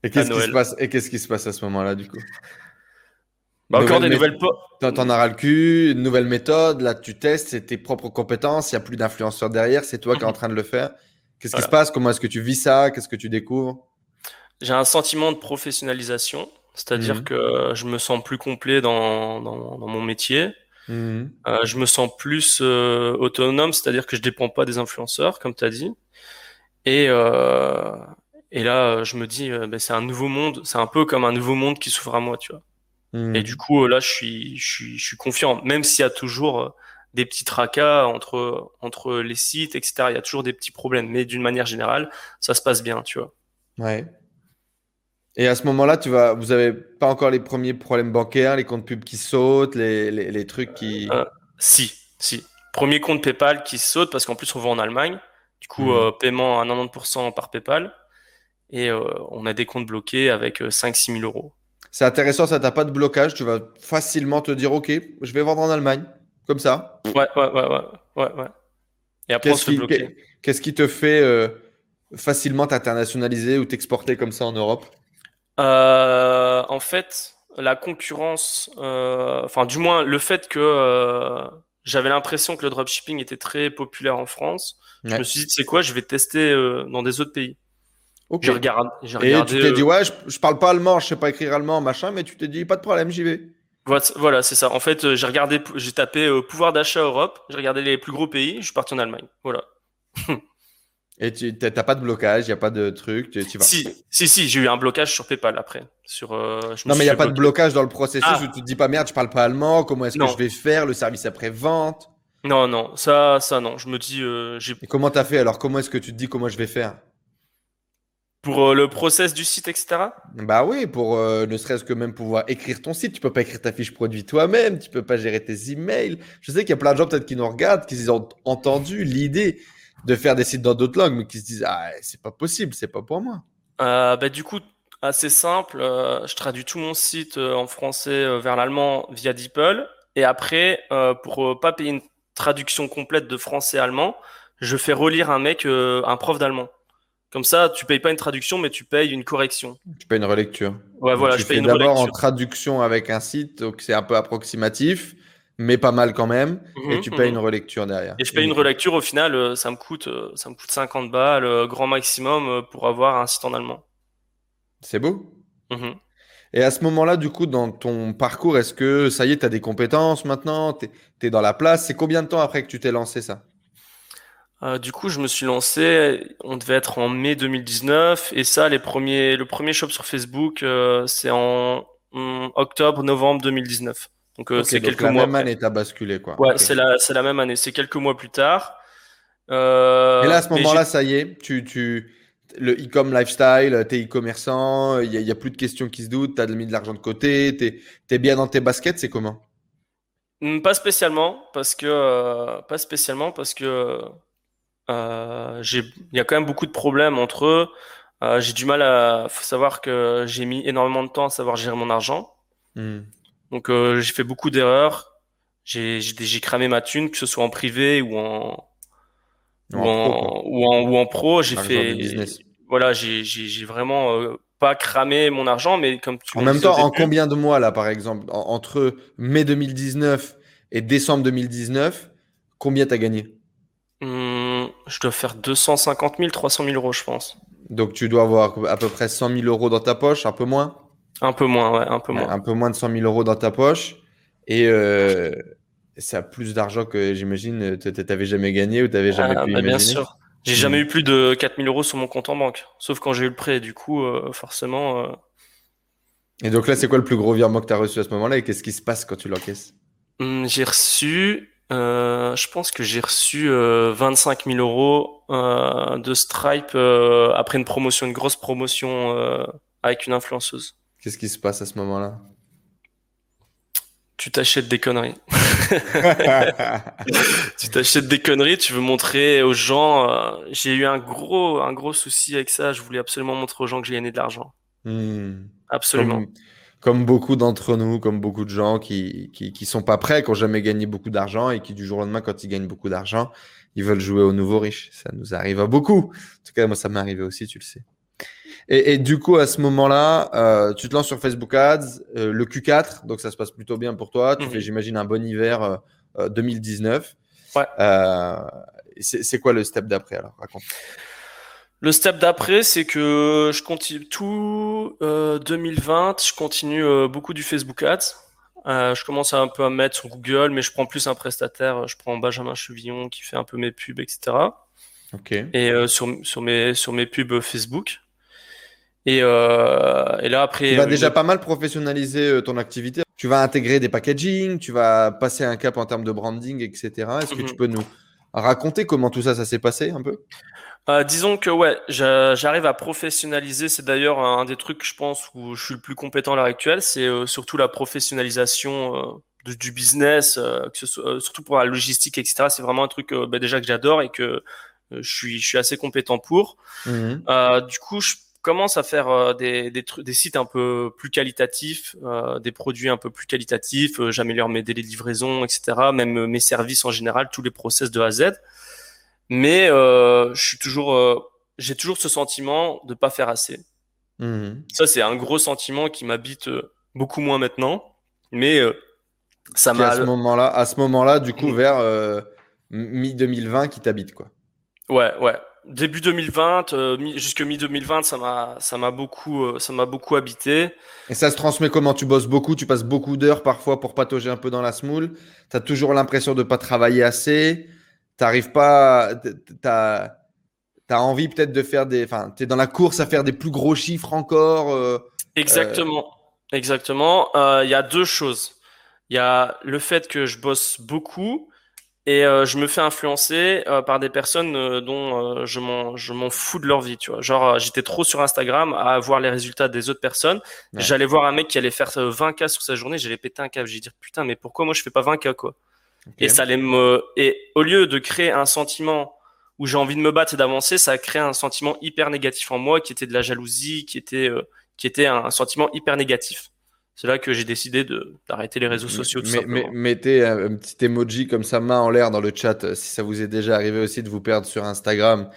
Et qu'est-ce qui se passe Et qu'est-ce qui se passe à ce moment-là, du coup? Bah, encore des nouvelles T'en as ras le cul, une nouvelle méthode, là tu testes, c'est tes propres compétences, il n'y a plus d'influenceurs derrière, c'est toi qui es en train de le faire. Qu'est-ce qui se passe? Comment est-ce que tu vis ça? Qu'est-ce que tu découvres? J'ai un sentiment de professionnalisation. C'est-à-dire mmh. que je me sens plus complet dans, dans, dans mon métier. Mmh. Euh, je me sens plus euh, autonome, c'est-à-dire que je dépends pas des influenceurs, comme tu as dit. Et, euh, et là, je me dis, ben, c'est un nouveau monde, c'est un peu comme un nouveau monde qui s'ouvre à moi, tu vois. Mmh. Et du coup, là, je suis, je suis, je suis confiant, même s'il y a toujours des petits tracas entre, entre les sites, etc. Il y a toujours des petits problèmes, mais d'une manière générale, ça se passe bien, tu vois. Ouais. Et à ce moment-là, tu vas, vous n'avez pas encore les premiers problèmes bancaires, les comptes pubs qui sautent, les, les, les trucs qui. Euh, si, si. Premier compte PayPal qui saute parce qu'en plus on va en Allemagne. Du coup, euh, paiement à 90% par PayPal. Et euh, on a des comptes bloqués avec 5-6 000 euros. C'est intéressant, ça t'a pas de blocage. Tu vas facilement te dire, OK, je vais vendre en Allemagne. Comme ça. Ouais, ouais, ouais, ouais. ouais, ouais. Et après, qu'est-ce qui, Qu'est-ce qui te fait facilement t'internationaliser ou t'exporter comme ça en Europe? Euh, en fait, la concurrence, euh, enfin du moins le fait que euh, j'avais l'impression que le dropshipping était très populaire en France, je me suis dit c'est quoi, je vais tester dans des autres pays. Okay. J'ai regardé, Et tu t'es dit ouais, je, parle pas allemand, je sais pas écrire allemand, machin, mais tu t'es dit pas de problème, j'y vais. Voilà, c'est ça. En fait, j'ai regardé, j'ai tapé pouvoir d'achat Europe, j'ai regardé les plus gros pays, je suis parti en Allemagne. Voilà. Et tu n'as pas de blocage, il n'y a pas de truc. Tu, vas. Si, si, si j'ai eu un blocage sur PayPal après. Sur, euh, non, mais il n'y a pas de blocage dans le processus ah. où tu te dis pas merde, je parle pas allemand, comment est-ce que je vais faire le service après-vente? Non, non, ça, ça non. Je me dis. Euh, Et comment tu as fait? Alors Comment est-ce que tu te dis comment je vais faire? Pour euh, le process du site, etc. Bah oui, pour ne serait-ce que même pouvoir écrire ton site. Tu peux pas écrire ta fiche produit toi-même, tu peux pas gérer tes emails. Je sais qu'il y a plein de gens peut-être qui nous regardent, qui ont entendu l'idée de faire des sites dans d'autres langues, mais qui se disent ah c'est pas possible, c'est pas pour moi. Euh, bah, du coup assez simple, euh, je traduis tout mon site euh, en français vers l'allemand via DeepL et après pour pas payer une traduction complète de français allemand, je fais relire un mec, un prof d'allemand. Comme ça, tu payes pas une traduction, mais tu payes une correction. Tu payes une relecture. Ouais, voilà, je paye une D'abord en traduction avec un site, donc c'est un peu approximatif mais pas mal quand même. et mhm, tu payes mhm. une relecture derrière. Et je paye une relecture, au final, euh, ça me coûte, euh, ça me coûte 50 balles, euh, grand maximum, pour avoir un site en allemand. C'est beau. Mhm. Et à ce moment-là, du coup, dans ton parcours, est-ce que ça y est, tu as des compétences maintenant? Tu es, dans la place? C'est combien de temps après que tu t'es lancé ça? Du coup, je me suis lancé, on devait être en mai 2019. Et ça, les premiers, le premier shop sur Facebook, c'est en, en octobre, novembre 2019. Donc euh, c'est quelques la mois. même année, t'as basculé quoi. Ouais, c'est la, c'est la même année. C'est quelques mois plus tard. Euh, et là, à ce moment-là, ça y est, tu, tu, le e-com lifestyle, t'es e-commerçant, il n'y a, a, plus de questions qui se doutent, t'as mis de l'argent de côté, t'es es bien dans tes baskets, c'est comment? Hmm, Pas spécialement, parce que euh, pas spécialement parce que euh, il y a quand même beaucoup de problèmes entre eux. Euh, j'ai du mal à faut savoir que j'ai mis énormément de temps à savoir gérer mon argent. Hmm. Donc euh, j'ai fait beaucoup d'erreurs. J'ai j'ai cramé ma thune, que ce soit en privé ou en ou, en, ou en, ou en pro. J'ai fait voilà, j'ai j'ai vraiment pas cramé mon argent, mais comme tu En même temps, en combien de mois là, par exemple, entre mai 2019 et décembre 2019, combien t'as gagné? Hum, Je dois faire 250 000, 300 000 euros, je pense. Donc tu dois avoir à peu près 100 000 euros dans ta poche, un peu moins? Un peu moins, ouais, un peu moins. Un peu moins de 100 000 euros dans ta poche. Et euh, ça a plus d'argent que j'imagine tu n'avais jamais gagné ou tu n'avais jamais ah, pu bah, imaginer? Bien sûr. J'ai Hmm. jamais eu plus de 4000 euros sur mon compte en banque, sauf quand j'ai eu le prêt. Du coup, euh, forcément, euh, Et donc là, c'est quoi le plus gros virement que tu as reçu à ce moment-là et qu'est-ce qui se passe quand tu l'encaisses? Hum, j'ai reçu, euh, je pense que j'ai reçu euh, 25 000 euros euh, de Stripe euh, après une promotion, une grosse promotion avec une influenceuse. Qu'est-ce qui se passe à ce moment-là? Tu t'achètes des conneries. tu t'achètes des conneries, tu veux montrer aux gens. j'ai eu un gros, un gros souci avec ça. Je voulais absolument montrer aux gens que j'ai gagné de l'argent. Hmm. Absolument. Comme, comme beaucoup d'entre nous, comme beaucoup de gens qui, qui, qui sont pas prêts, qui n'ont jamais gagné beaucoup d'argent et qui du jour au lendemain, quand ils gagnent beaucoup d'argent, ils veulent jouer au nouveau riche. Ça nous arrive à beaucoup. En tout cas, moi, ça m'est arrivé aussi, tu le sais. Et, et du coup, à ce moment-là, euh, tu te lances sur Facebook Ads, euh, le Q4, donc ça se passe plutôt bien pour toi. Tu Mhm. fais, j'imagine, un bon hiver euh, euh, 2019. Ouais. Euh, c'est c'est quoi le step d'après alors? Raconte. Le step d'après, c'est que je continue tout euh, 2020, je continue euh, beaucoup du Facebook Ads. Euh, je commence un peu à me mettre sur Google, mais je prends plus un prestataire. Je prends Benjamin Chevillon qui fait un peu mes pubs, etc. Ok. Et euh, sur, sur mes sur mes pubs Facebook. Et, euh, et là après. Tu vas déjà pas mal professionnaliser euh, ton activité. Tu vas intégrer des packaging, tu vas passer un cap en termes de branding, etc. Est-ce que Mhm. tu peux nous raconter comment tout ça, ça s'est passé un peu? Euh, disons que ouais, j'a- j'arrive à professionnaliser. C'est d'ailleurs un des trucs, je pense, où je suis le plus compétent à l'heure actuelle. C'est euh, surtout la professionnalisation euh, de- du business, euh, que ce soit, euh, surtout pour la logistique, etc. C'est vraiment un truc euh, bah, déjà que j'adore et que je suis, je suis assez compétent pour. Euh, du coup, je commence à faire euh, des, des, des sites un peu plus qualitatifs, euh, des produits un peu plus qualitatifs. euh, J'améliore mes délais de livraison, etc. Même mes services en général, tous les process de A à Z. Mais euh, je suis toujours, euh, j'ai toujours ce sentiment de pas faire assez. Mhm. Ça, c'est un gros sentiment qui m'habite euh, beaucoup moins maintenant. Mais euh, ça Qui, à ce m'a, moment-là, à ce moment-là, du coup, Mhm. vers euh, mi 2020, qui t'habite quoi. Ouais, ouais. Début 2020, euh, mi- jusque mi 2020, ça m'a, ça m'a beaucoup, euh, ça m'a beaucoup habité. Et ça se transmet comment? Tu bosses beaucoup, tu passes beaucoup d'heures parfois pour patauger un peu dans la smoule. Tu as toujours l'impression de pas travailler assez. T'arrives pas. T'as as envie peut-être de faire des. Enfin, tu es dans la course à faire des plus gros chiffres encore. euh, Exactement, exactement. Euh, Il y a deux choses. Il y a le fait que je bosse beaucoup et euh, je me fais influencer euh, par des personnes euh, dont euh, je m'en je m'en fous de leur vie, tu vois. Genre euh, j'étais trop sur Instagram à voir les résultats des autres personnes. Ouais. J'allais voir un mec qui allait faire euh, 20K sur sa journée, j'allais péter un câble. J'ai dit putain, mais pourquoi moi je fais pas 20K quoi? Et ça allait me et au lieu de créer un sentiment où j'ai envie de me battre et d'avancer, ça a créé un sentiment hyper négatif en moi qui était de la jalousie, qui était euh, qui était un sentiment hyper négatif. C'est là que j'ai décidé de d'arrêter les réseaux sociaux tout Mais- mais- simplement. mettez un, un petit emoji comme ça, main en l'air dans le chat, euh, si ça vous est déjà arrivé aussi de vous perdre sur Instagram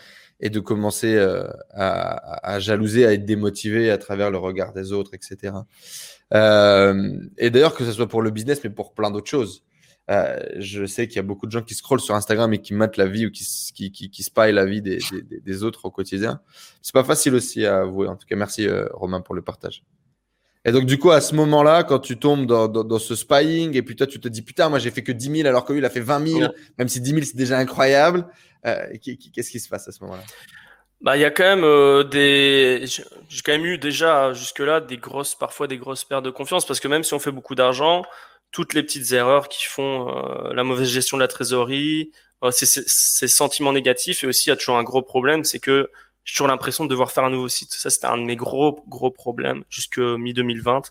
et de commencer euh, à, à- à jalouser, à être démotivé à travers le regard des autres, etc. Euh, et d'ailleurs, que ce soit pour le business, mais pour plein d'autres choses. Euh, je sais qu'il y a beaucoup de gens qui scrollent sur Instagram et qui matent la vie ou qui, qui, qui, qui spy la vie des, des- autres au quotidien. C'est pas facile aussi à avouer. En tout cas, merci euh, Romain pour le partage. Et donc, du coup, à ce moment-là, quand tu tombes dans, dans, dans ce spying, et puis toi, tu te dis, putain, moi, j'ai fait que 10 000 alors que lui, il a fait 20 000, Ouais. même si 10 000, c'est déjà incroyable. Euh, Qu'est-ce qui se passe à ce moment-là? Bah il y a quand même euh, des j'ai j'ai quand même eu déjà jusque-là des grosses parfois des grosses pertes de confiance parce que même si on fait beaucoup d'argent, toutes les petites erreurs qui font euh, la mauvaise gestion de la trésorerie, euh, c'est- ces sentiments négatifs et aussi il y a toujours un gros problème, c'est que j'ai toujours l'impression de devoir faire un nouveau site. Ça c'était un de mes gros gros problèmes jusque mi 2020.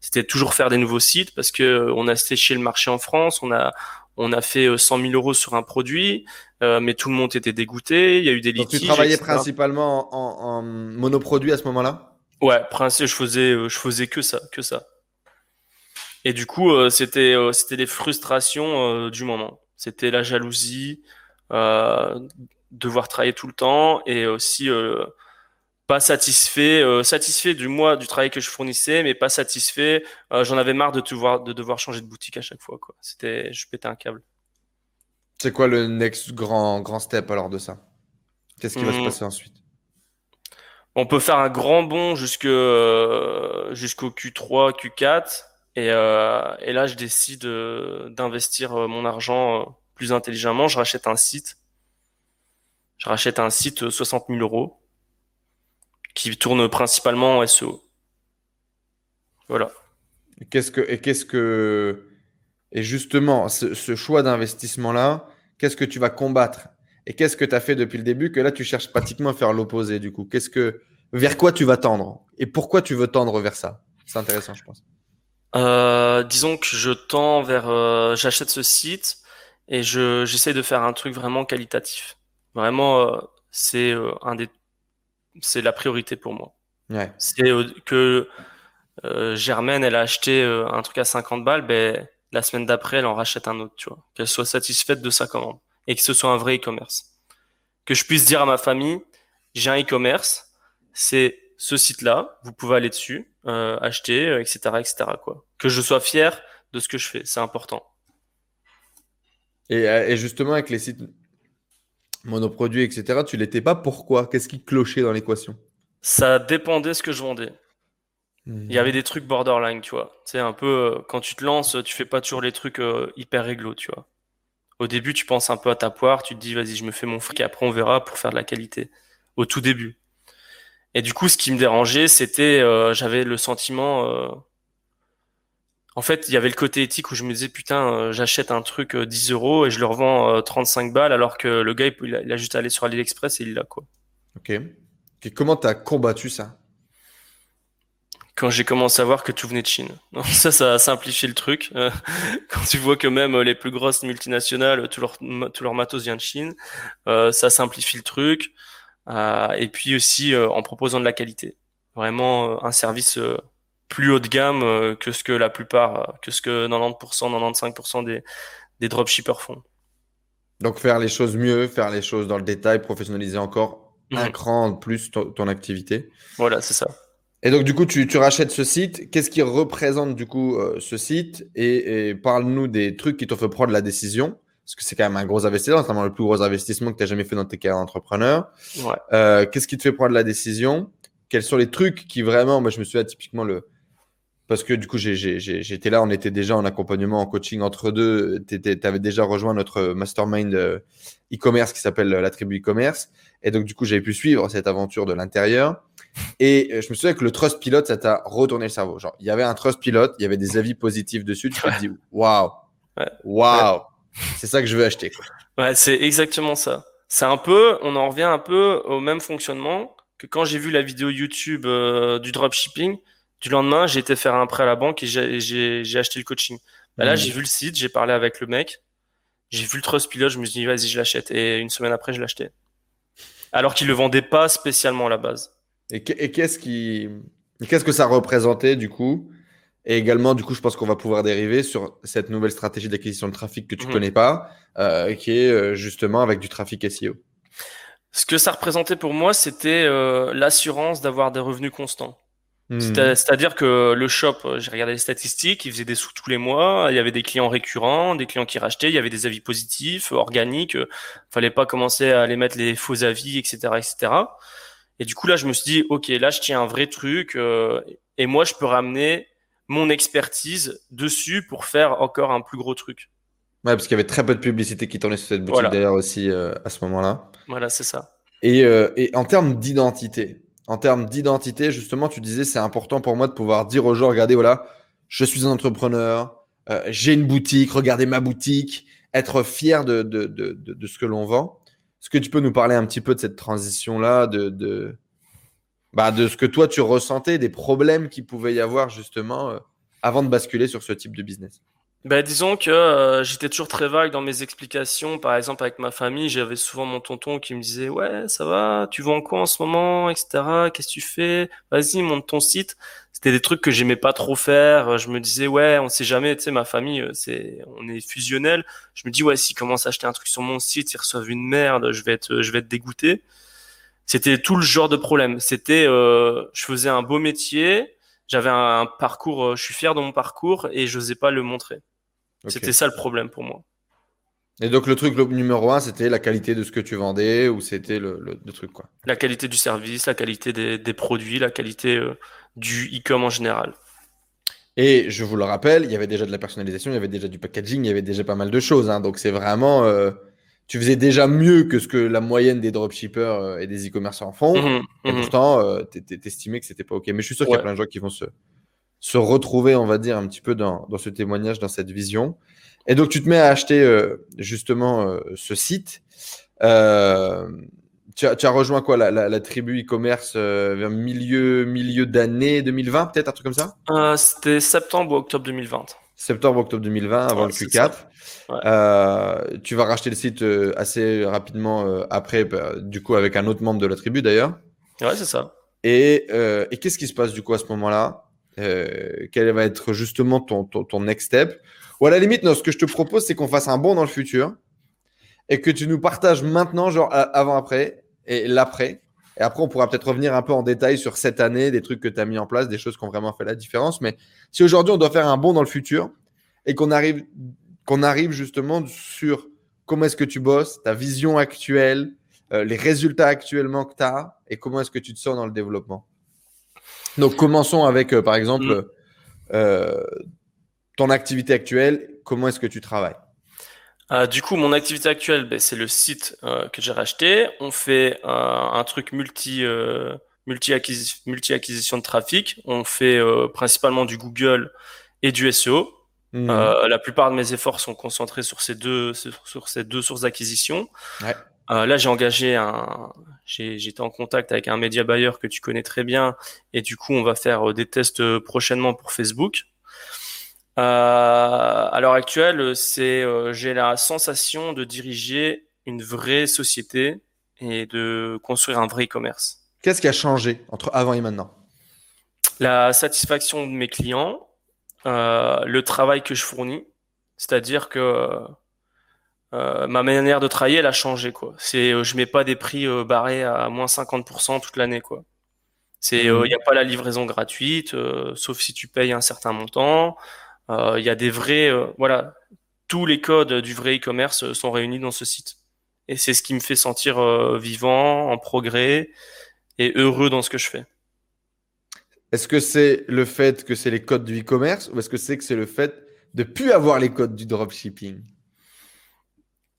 C'était toujours faire des nouveaux sites parce que euh, on a séché le marché en France, on a on a fait euh, 100 000 euros sur un produit, euh, mais tout le monde était dégoûté. Il y a eu des Donc, litiges. tu travaillais etc. principalement en, en- en monoproduit à ce moment-là? Ouais, principe, je faisais, euh, je faisais que ça, que ça. Et du coup, euh, c'était, euh, c'était les frustrations euh, du moment. C'était la jalousie, devoir travailler tout le temps et aussi pas satisfait, euh, satisfait du mois du travail que je fournissais, mais pas satisfait. Euh, j'en avais marre de devoir, de devoir changer de boutique à chaque fois. C'était, je pétais un câble. C'est quoi le next grand, grand step alors de ça? Qu'est-ce qui va se Hmm. passer ensuite? On peut faire un grand bond jusque, euh, jusqu'au Q3, Q4. Et, euh, et là, je décide euh, d'investir euh, mon argent plus intelligemment. Je rachète un site. Je rachète un site 60 000 euros qui tourne principalement en SEO. Voilà. Qu'est-ce que et justement ce, choix d'investissement là, qu'est-ce que tu vas combattre? Et qu'est-ce que tu as fait depuis le début que là tu cherches pratiquement à faire l'opposé du coup? Qu'est-ce que vers quoi tu vas tendre? Et pourquoi tu veux tendre vers ça? C'est intéressant, je pense. Euh, disons que je tends vers, euh, j'achète ce site et je j'essaie de faire un truc vraiment qualitatif. Vraiment, euh, c'est un des, c'est la priorité pour moi. Ouais. C'est que Germaine, elle a acheté un truc à 50 balles, ben la semaine d'après, elle en rachète un autre, tu vois. Qu'elle soit satisfaite de sa commande et que ce soit un vrai e-commerce. Que je puisse dire à ma famille, j'ai un e-commerce, c'est ce site-là, vous pouvez aller dessus, euh, acheter, etc., euh, etc. Quoi. Que je sois fier de ce que je fais, c'est important. Et, euh, justement, avec les sites monoproduits, etc., tu l'étais pas. Pourquoi? Qu'est-ce qui clochait dans l'équation? Ça dépendait ce que je vendais. Il y avait des trucs borderline, tu vois. C'est un peu quand tu te lances, tu fais pas toujours les trucs hyper réglo, tu vois. Au début, tu penses un peu à ta poire, tu te dis vas-y, je me fais mon fric, après on verra pour faire de la qualité. Au tout début. Et du coup, ce qui me dérangeait, c'était, euh, j'avais le sentiment, euh, en fait, il y avait le côté éthique où je me disais, putain, euh, j'achète un truc 10 euros et je le revends 35 balles, alors que le gars, il a, juste allé sur AliExpress et il l'a, quoi. Ok. Et comment t'as combattu ça? Quand j'ai commencé à voir que tout venait de Chine. ça, ça a simplifié le truc. quand tu vois que même les plus grosses multinationales, tout leur, tout leur matos vient de Chine, ça simplifie le truc. Euh, et puis aussi euh, en proposant de la qualité. Vraiment euh, un service plus haut de gamme que ce que la plupart, que ce que 90%, 95% des, des dropshippers font. Donc faire les choses mieux, faire les choses dans le détail, professionnaliser encore un mhm. cran de plus ton, activité. Voilà, c'est ça. Et donc du coup, tu, tu rachètes ce site. Qu'est-ce qui représente du coup ce site? Et, et parle-nous des trucs qui t'ont fait prendre la décision parce que c'est quand même un gros investissement, notamment le plus gros investissement que tu as jamais fait dans tes carrières d'entrepreneur. Ouais. Euh, Qu'est-ce qui te fait prendre la décision? Quels sont les trucs qui vraiment, moi je me suis typiquement le, parce que du coup j'étais là, on était déjà en accompagnement, en coaching entre deux. Tu avais déjà rejoint notre mastermind euh, e-commerce qui s'appelle la tribu e-commerce, et donc du coup j'avais pu suivre cette aventure de l'intérieur. Et euh, je me souviens que le trust pilote, ça t'a retourné le cerveau. Genre, il y avait un trust pilote, il y avait des avis positifs dessus. Tu te dis, waouh, waouh, c'est ça que je veux acheter. Ouais, c'est exactement ça. C'est un peu, on en revient un peu au même fonctionnement que quand j'ai vu la vidéo YouTube euh, du dropshipping. Du lendemain, j'ai été faire un prêt à la banque et j'ai acheté le coaching. Bah là, mmh. j'ai vu le site, j'ai parlé avec le mec, j'ai vu le trust pilot, je me suis dit vas-y, je l'achète. Et une semaine après, je l'achetais. Alors qu'il le vendait pas spécialement à la base. Et qu'est-ce qui, qu'est-ce que ça représentait du coup? Et également, du coup, je pense qu'on va pouvoir dériver sur cette nouvelle stratégie d'acquisition de trafic que tu ne mhm. connais pas, euh, qui est euh, justement avec du trafic SEO. Ce que ça représentait pour moi, c'était euh, l'assurance d'avoir des revenus constants. Mhm. C'est-à-dire que le shop, j'ai regardé les statistiques, il faisait des sous tous les mois, il y avait des clients récurrents, des clients qui rachetaient, il y avait des avis positifs, organiques, fallait pas commencer à aller mettre les faux avis, etc., etc. Et du coup là, je me suis dit, ok, là je tiens un vrai truc, et moi je peux ramener mon expertise dessus pour faire encore un plus gros truc. Ouais, parce qu'il y avait très peu de publicité qui tournait sur cette boutique d'ailleurs aussi euh, à ce moment-là. Voilà, c'est ça. Et, euh, et, en termes d'identité, en termes d'identité, justement, tu disais c'est important pour moi de pouvoir dire aux gens, regardez, voilà, je suis un entrepreneur, euh, j'ai une boutique, regardez ma boutique, être fier de, de, de, de ce que l'on vend. Est-ce que tu peux nous parler un petit peu de cette transition-là, de, bah, de ce que toi tu ressentais, des problèmes qui pouvaient y avoir justement euh, avant de basculer sur ce type de business bah, disons que euh, j'étais toujours très vague dans mes explications. Par exemple, avec ma famille, j'avais souvent mon tonton qui me disait Ouais, ça va, tu vends quoi en ce moment, etc. Qu'est-ce que tu fais? Vas-y, monte ton site. C'était des trucs que j'aimais pas trop faire. Je me disais Ouais, on sait jamais, tu sais, ma famille, euh, c'est, on est fusionnel. Je me dis Ouais, s'ils commencent à acheter un truc sur mon site, ils reçoivent une merde, je vais être, je vais être dégoûté. C'était tout le genre de problème. C'était, euh, je faisais un beau métier, j'avais un, parcours, euh, je suis fier de mon parcours et je n'osais pas le montrer. C'était ça le problème pour moi. Et donc le truc le numéro un, c'était la qualité de ce que tu vendais ou c'était le, le, truc quoi? La qualité du service, la qualité des, des produits, la qualité euh, du e-com en général. Et je vous le rappelle, il y avait déjà de la personnalisation, il y avait déjà du packaging, il y avait déjà pas mal de choses. Hein. donc c'est vraiment, tu faisais déjà mieux que ce que la moyenne des dropshippers et des e-commerçants font. Mhm, et mhm. pourtant, tu estimais que c'était pas OK. Mais je suis sûr qu'il y a plein de gens qui vont se, se retrouver, on va dire, un petit peu dans, dans, ce témoignage, dans cette vision. Et donc, tu te mets à acheter justement ce site. Euh, tu as, rejoint quoi la, tribu e-commerce euh, vers milieu, milieu d'année 2020, peut-être un truc comme ça? Euh, C'était septembre ou octobre 2020. Septembre, octobre 2020, avant le Q4. Euh, tu vas racheter le site assez rapidement après, bah, du coup, avec un autre membre de la tribu d'ailleurs. Ouais, c'est ça. Et, et qu'est-ce qui se passe du coup à ce moment-là? Quel va être justement ton, ton, ton, next step? Ou à la limite, non, ce que je te propose, c'est qu'on fasse un bond dans le futur et que tu nous partages maintenant, genre avant-après, et l'après. Et après, on pourra peut-être revenir un peu en détail sur cette année, des trucs que tu as mis en place, des choses qui ont vraiment fait la différence. Mais si aujourd'hui, on doit faire un bond dans le futur et qu'on arrive, qu'on arrive justement sur comment est-ce que tu bosses, ta vision actuelle, euh, les résultats actuellement que tu as et comment est-ce que tu te sens dans le développement. Donc, commençons avec, euh, par exemple, mm. euh, ton activité actuelle. Comment est-ce que tu travailles? Euh, du coup, mon activité actuelle, ben, c'est le site euh, que j'ai racheté. On fait euh, un truc multi, multi, acquisition, multi acquisition de trafic. On fait principalement du Google et du SEO. Mmh. la plupart de mes efforts sont concentrés sur ces deux, sur ces deux sources d'acquisition. Ouais. là, j'ai engagé un, j'étais en contact avec un média buyer que tu connais très bien, et du coup, on va faire des tests prochainement pour Facebook. Euh, à l'heure actuelle, c'est euh, j'ai la sensation de diriger une vraie société et de construire un vrai commerce. Qu'est-ce qui a changé entre avant et maintenant? La satisfaction de mes clients, euh, le travail que je fournis, c'est-à-dire que euh, ma manière de travailler, elle a changé quoi. C'est, je mets pas des prix barrés à moins 50% toute l'année quoi. C'est, il n'y a pas la livraison gratuite, sauf si tu payes un certain montant. Euh, il y a des vrais, euh, voilà, tous les codes du vrai e-commerce sont réunis dans ce site. Et c'est ce qui me fait sentir euh, vivant, en progrès et heureux dans ce que je fais. Est-ce que c'est le fait que c'est les codes du e-commerce ou est-ce que c'est que c'est le fait de plus avoir les codes du dropshipping?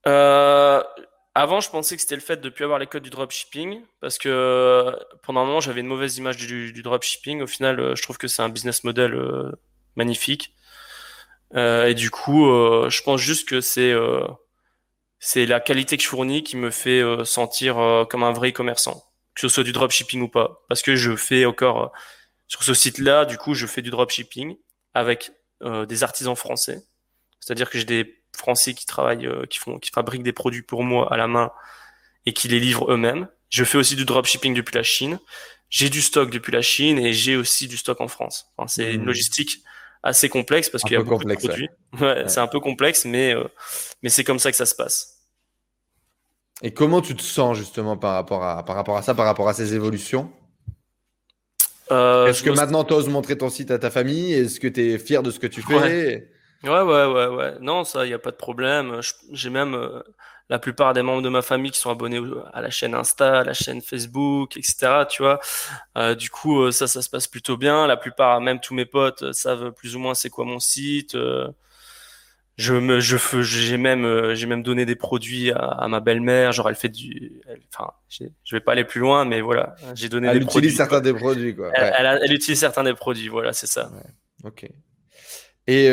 Euh, Avant, je pensais que c'était le fait de ne plus avoir les codes du dropshipping parce que pendant un moment, j'avais une mauvaise image du, du dropshipping. Au final, je trouve que c'est un business model magnifique. Euh, et du coup, euh, je pense juste que c'est euh, c'est la qualité que je fournis qui me fait sentir comme un vrai commerçant, que ce soit du dropshipping ou pas. Parce que je fais encore sur ce site-là, du coup, je fais du dropshipping avec des artisans français. C'est-à-dire que j'ai des Français qui travaillent, qui font, qui fabriquent des produits pour moi à la main et qui les livrent eux-mêmes. Je fais aussi du dropshipping depuis la Chine. J'ai du stock depuis la Chine et j'ai aussi du stock en France. Enfin, c'est une mmh. logistique assez complexe parce qu'il y a beaucoup de produits. Ouais. C'est un peu complexe, mais, euh, mais c'est comme ça que ça se passe. Et comment tu te sens justement par rapport à, par rapport à ça, par rapport à ces évolutions? Euh, Est-ce que maintenant tu oses montrer ton site à ta famille? Est-ce que tu es fier de ce que tu fais? Ouais. ouais, ouais, ouais, ouais. Non, ça, il n'y a pas de problème. J'ai même euh, la plupart des membres de ma famille qui sont abonnés à la chaîne Insta, à la chaîne Facebook, etc. Tu vois, euh, du coup euh, ça, ça se passe plutôt bien. La plupart, même tous mes potes, euh, savent plus ou moins c'est quoi mon site. je me, je j'ai même, j'ai même donné des produits à, ma belle-mère. Genre elle fait du, enfin, je vais pas aller plus loin, mais voilà, j'ai donné elle utilise certains des produits quoi. Elle, elle, utilise certains des produits, voilà, c'est ça. Ok. Et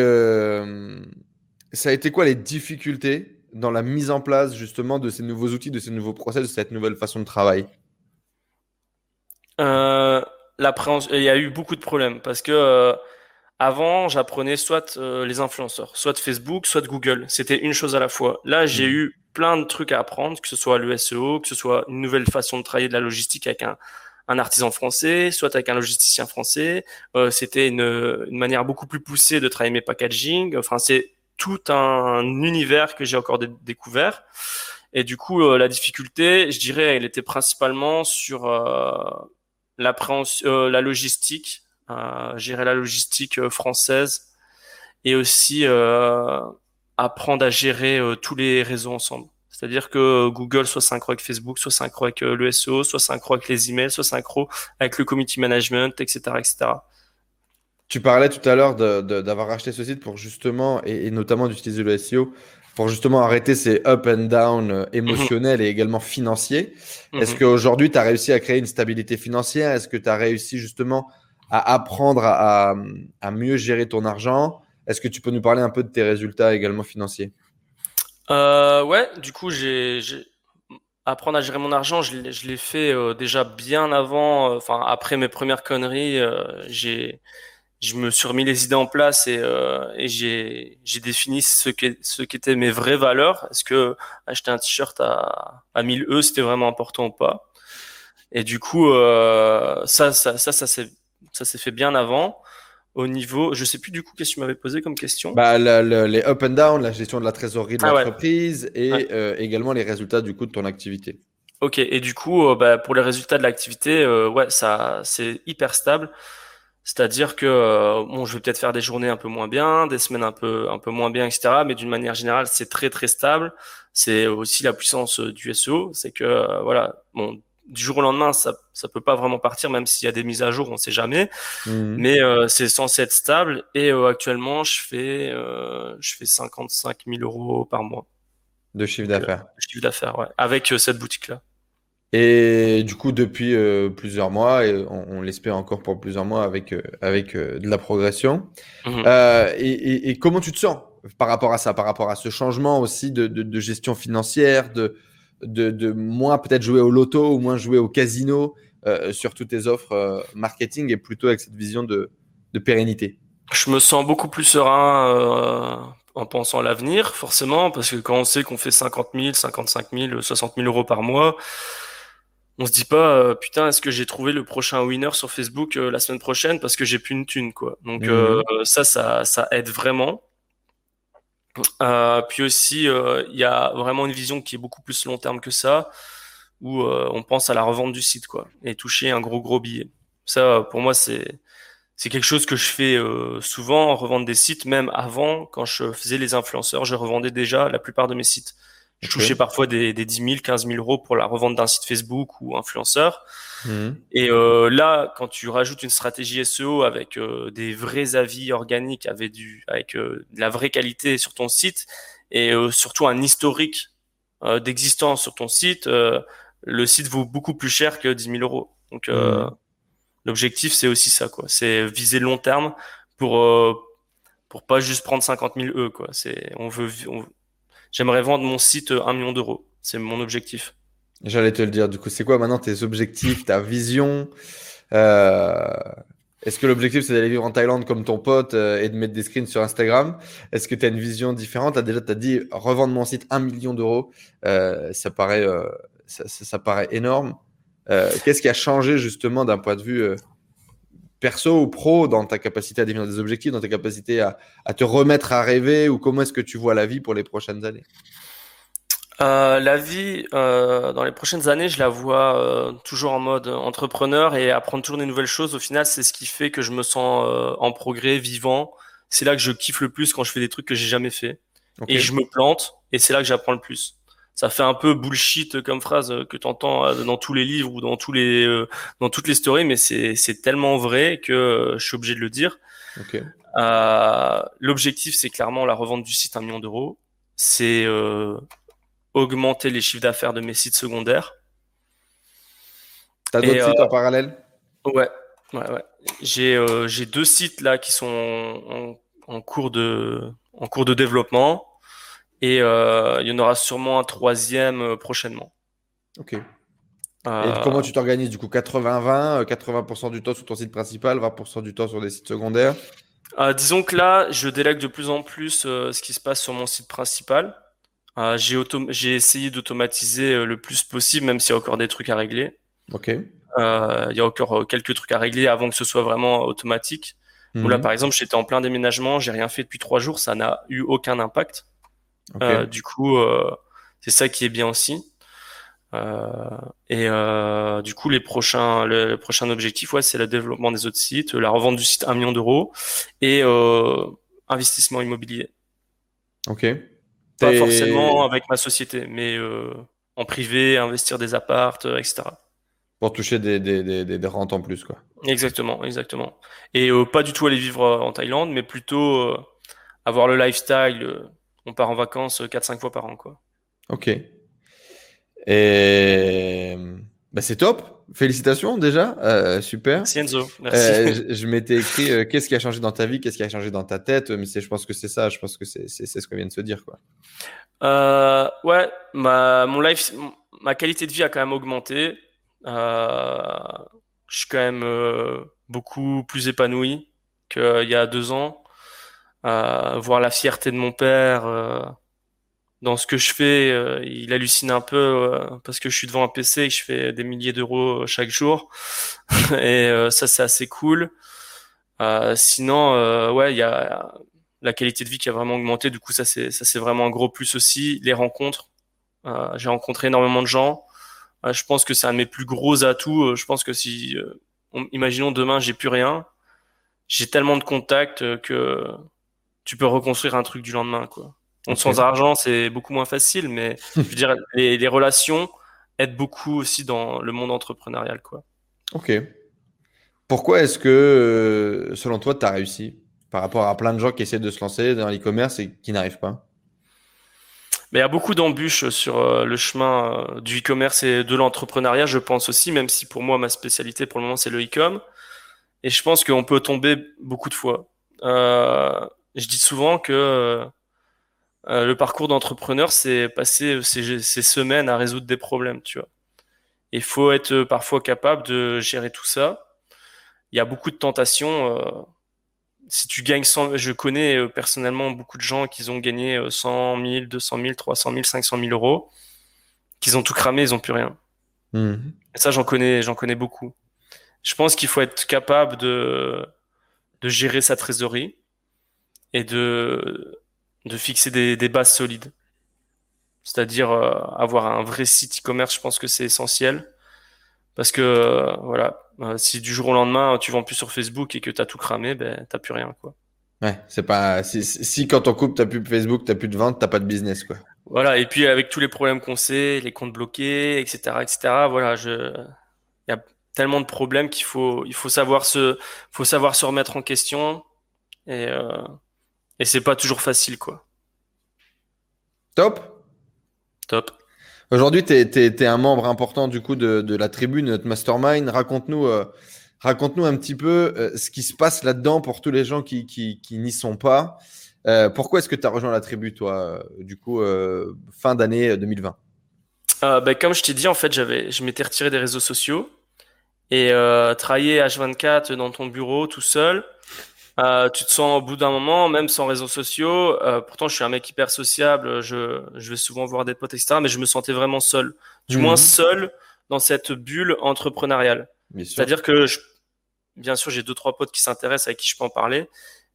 ça a été quoi les difficultés dans la mise en place justement de ces nouveaux outils, de ces nouveaux process, de cette nouvelle façon de travail euh, Il y a eu beaucoup de problèmes parce que euh, avant, j'apprenais soit euh, les influenceurs, soit Facebook, soit Google. C'était une chose à la fois. Là, j'ai mmh. eu plein de trucs à apprendre, que ce soit le SEO, que ce soit une nouvelle façon de travailler de la logistique avec un, un artisan français, soit avec un logisticien français. Euh, c'était une, une, manière beaucoup plus poussée de travailler mes packaging. Enfin, c'est tout un univers que j'ai encore découvert. Et du coup, euh, la difficulté, je dirais, elle était principalement sur euh, euh la logistique, euh, gérer la logistique euh, française et aussi apprendre à gérer tous les réseaux ensemble. C'est-à-dire que Google soit synchro avec Facebook, soit synchro avec le SEO, soit synchro avec les emails, soit synchro avec le community management, etc., etc. Tu parlais tout à l'heure d'avoir acheté ce site pour justement, et, notamment d'utiliser le SEO pour justement arrêter ces up and down euh, émotionnels et également financiers. Est-ce qu'aujourd'hui, tu as réussi à créer une stabilité financière? Est-ce que tu as réussi justement à apprendre à, mieux gérer ton argent? Est-ce que tu peux nous parler un peu de tes résultats également financiers? Euh, Ouais, du coup, j'ai apprendre à gérer mon argent, je l'ai fait euh, déjà bien avant, euh, enfin après mes premières conneries, j'ai je me suis remis les idées en place et, euh, et j'ai, j'ai défini ce, qui, ce mes vraies valeurs. Est-ce que acheter un t-shirt à, à 1000 E, c'était vraiment important ou pas? Et du coup, euh, ça, ça, ça, ça s'est, ça s'est fait bien avant. Au niveau, je sais plus du coup qu'est-ce que tu m'avais posé comme question. Bah, les up and down, la gestion de la trésorerie de ah l'entreprise et euh, également les résultats du coup de ton activité. Ok, et du coup, bah, pour les résultats de l'activité, ouais, ça, c'est hyper stable. C'est-à-dire que euh, bon, je vais peut-être faire des journées un peu moins bien, des semaines un peu un peu moins bien, etc. Mais d'une manière générale, c'est très très stable. C'est aussi la puissance euh, du SEO, c'est que euh, voilà, bon, du jour au lendemain, ça ça peut pas vraiment partir, même s'il y a des mises à jour, on sait jamais. Mmh. Mais c'est censé être stable. Et actuellement, je fais je fais 55 000 euros par mois de chiffre d'affaires. chiffre d'affaires, ouais, avec cette boutique là. Et du coup, depuis euh, plusieurs mois, et on, l'espère encore pour plusieurs mois avec, euh, avec euh, de la progression. Mhm. Et, et, comment tu te sens par rapport à ça, par rapport à ce changement aussi de, de, gestion financière, de, de, de moins peut-être jouer au loto ou moins jouer au casino sur toutes tes offres marketing et plutôt avec cette vision de, de pérennité? Je me sens beaucoup plus serein en pensant à l'avenir, forcément, parce que quand on sait qu'on fait 50 000, 55 000, 60 000 euros par mois, on se dit pas euh, putain est-ce que j'ai trouvé le prochain winner sur Facebook euh, la semaine prochaine parce que j'ai plus une thune quoi. Donc mhm. euh, ça, ça ça aide vraiment. puis aussi il y a vraiment une vision qui est beaucoup plus long terme que ça où on pense à la revente du site quoi et toucher un gros gros billet. Ça pour moi c'est c'est quelque chose que je fais souvent revendre des sites même avant quand je faisais les influenceurs je revendais déjà la plupart de mes sites je touchais parfois des, des 10 000, 15 000 euros pour la revente d'un site Facebook ou influenceur. Mhm. Et euh, là, quand tu rajoutes une stratégie SEO avec euh, des vrais avis organiques, avec, du, avec euh, de la vraie qualité sur ton site et euh, surtout un historique euh, d'existence sur ton site, le site vaut beaucoup plus cher que 10 000 euros. Donc mhm. l'objectif, c'est aussi ça, quoi. C'est viser long terme pour pour pas juste prendre 50 000 E, quoi. C'est on veut on, j'aimerais vendre mon site 1 million d'euros. C'est mon objectif. J'allais te le dire. Du coup, c'est quoi maintenant tes objectifs, ta vision euh, Est-ce que l'objectif, c'est d'aller vivre en Thaïlande comme ton pote euh, et de mettre des screens sur Instagram? Est-ce que tu as une vision différente? As Déjà, tu as dit revendre mon site 1 million d'euros. Euh, ça, ça, paraît énorme. Qu'est-ce qui a changé justement d'un point de vue perso ou pro dans ta capacité à définir des objectifs, dans ta capacité à, te remettre à rêver ou comment est-ce que tu vois la vie pour les prochaines années? Euh, la vie euh, dans les prochaines années, je la vois euh, toujours en mode entrepreneur et apprendre toujours des nouvelles choses. Au final, c'est ce qui fait que je me sens en progrès, vivant. C'est là que je kiffe le plus quand je fais des trucs que j'ai jamais fait. Et je me plante et c'est là que j'apprends le plus ça fait un peu bullshit comme phrase que tu entends euh, dans tous les livres ou dans tous les euh, dans toutes les stories mais c'est c'est tellement vrai que euh, je suis obligé de le dire. Okay. euh, l'objectif c'est clairement la revente du site à un million d'euros. C'est euh, augmenter les chiffres d'affaires de mes sites secondaires. T'as d'autres sites en parallèle? Ouais ouais ouais. J'ai j'ai deux sites là qui sont en, en cours de en cours de développement et euh, il y en aura sûrement un troisième euh, prochainement. Ok. Euh, et comment tu t'organises du coup? 80-20, 80%, du temps sur ton site principal, 20% du temps sur des sites secondaires? Disons que là, je délègue de plus en plus ce qui se passe sur mon site principal. J'ai essayé d'automatiser le plus possible, même s'il y a encore des trucs à régler. Ok. Il y a encore quelques trucs à régler avant que ce soit vraiment automatique. là, mhm. par exemple, j'étais en plein déménagement, j'ai rien fait depuis trois jours, ça n'a eu aucun impact. Euh, du coup, euh, c'est ça qui est bien aussi. Euh, et du coup, les prochains, le, prochain objectif, ouais, c'est le développement des autres sites, la revente du site 1 million d'euros et investissement immobilier. Ok. Pas forcément avec ma société, mais en privé, investir des appartes, etc. Pour toucher des, des, des, des, rentes en plus, quoi. Exactement, exactement. Et pas du tout aller vivre en Thaïlande, mais plutôt avoir le lifestyle on part en vacances 4-5 fois par an. Quoi. Ok. Et bah, c'est top. Félicitations déjà. Euh, super. Merci Enzo. Merci. je, m'étais écrit qu'est-ce qui a changé dans ta vie, qu'est-ce qui a changé dans ta tête. Mais je pense que c'est ça. Je pense que c'est ce qu'on vient de se dire. Quoi. ouais, ma, mon life, ma qualité de vie a quand même augmenté. je suis quand même beaucoup plus épanoui qu'il y a deux ans. Euh, voir la fierté de mon père euh, dans ce que je fais, euh, il hallucine un peu parce que je suis devant un PC et que je fais des milliers d'euros chaque jour. et ça, c'est assez cool. sinon, ouais, il y a la qualité de vie qui a vraiment augmenté. Du coup, ça, c'est ça, c'est vraiment un gros plus aussi. Les rencontres. J'ai rencontré énormément de gens. je pense que c'est un de mes plus gros atouts. je pense que si, imaginons demain, j'ai plus rien, j'ai tellement de contacts que tu peux reconstruire un truc du lendemain, quoi. Sans argent, c'est beaucoup moins facile, mais je veux dire, les, relations aident beaucoup aussi dans le monde entrepreneurial, quoi. Ok. Pourquoi est-ce que, euh, selon toi, tu as réussi par rapport à plein de gens qui essaient de se lancer dans l'e-commerce et qui n'arrivent pas? Mais il y a beaucoup d'embûches sur euh, le chemin euh, du e-commerce et de l'entrepreneuriat, je pense aussi, même si pour moi, ma spécialité pour le moment, c'est le e-com. Et je pense qu'on peut tomber beaucoup de fois. Euh, je dis souvent que euh, euh, le parcours d'entrepreneur, c'est passer ces, semaines à résoudre des problèmes, tu vois. Il faut être parfois capable de gérer tout ça. Il y a beaucoup de tentations. Euh, si tu gagnes 100, je connais personnellement beaucoup de gens qui ont gagné 100 000, 200 000, 300 000, 500 000 euros, qu'ils ont tout cramé, ils ont plus rien. Mmh. Et ça, j'en connais, j'en connais beaucoup. Je pense qu'il faut être capable de, de gérer sa trésorerie, et de, de fixer des, des bases solides. C'est-à-dire euh, avoir un vrai site e-commerce, je pense que c'est essentiel. Parce que euh, voilà, euh, si du jour au lendemain tu vends plus sur Facebook et que tu as tout cramé, ben t'as plus rien quoi. Ouais, c'est pas si, si, quand on coupe t'as plus Facebook, t'as plus de vente, t'as pas de business quoi. Voilà, et puis avec tous les problèmes qu'on sait, les comptes bloqués, etc., etc. Voilà, je, il y a tellement de problèmes qu'il faut, il faut savoir se, faut savoir se remettre en question et euh, et c'est pas toujours facile, quoi. Top. Top. Aujourd'hui, tu es, un membre important du coup de, de la tribune, notre mastermind. Raconte-nous euh, un petit peu euh, ce qui se passe là-dedans pour tous les gens qui, qui, qui n'y sont pas. Euh, pourquoi est-ce que tu as rejoint la tribu, toi, du coup, fin d'année 2020 ben, Comme je t'ai dit, en fait, je m'étais retiré des réseaux sociaux et travailler H24 dans ton bureau tout seul, euh, tu te sens au bout d'un moment, même sans réseaux sociaux. Euh, pourtant, je suis un mec hyper sociable. Je, je vais souvent voir des potes, etc. Mais je me sentais vraiment seul. Du moins mhm. seul dans cette bulle entrepreneuriale. C'est-à-dire que, je, bien sûr, j'ai deux trois potes qui s'intéressent avec qui je peux en parler,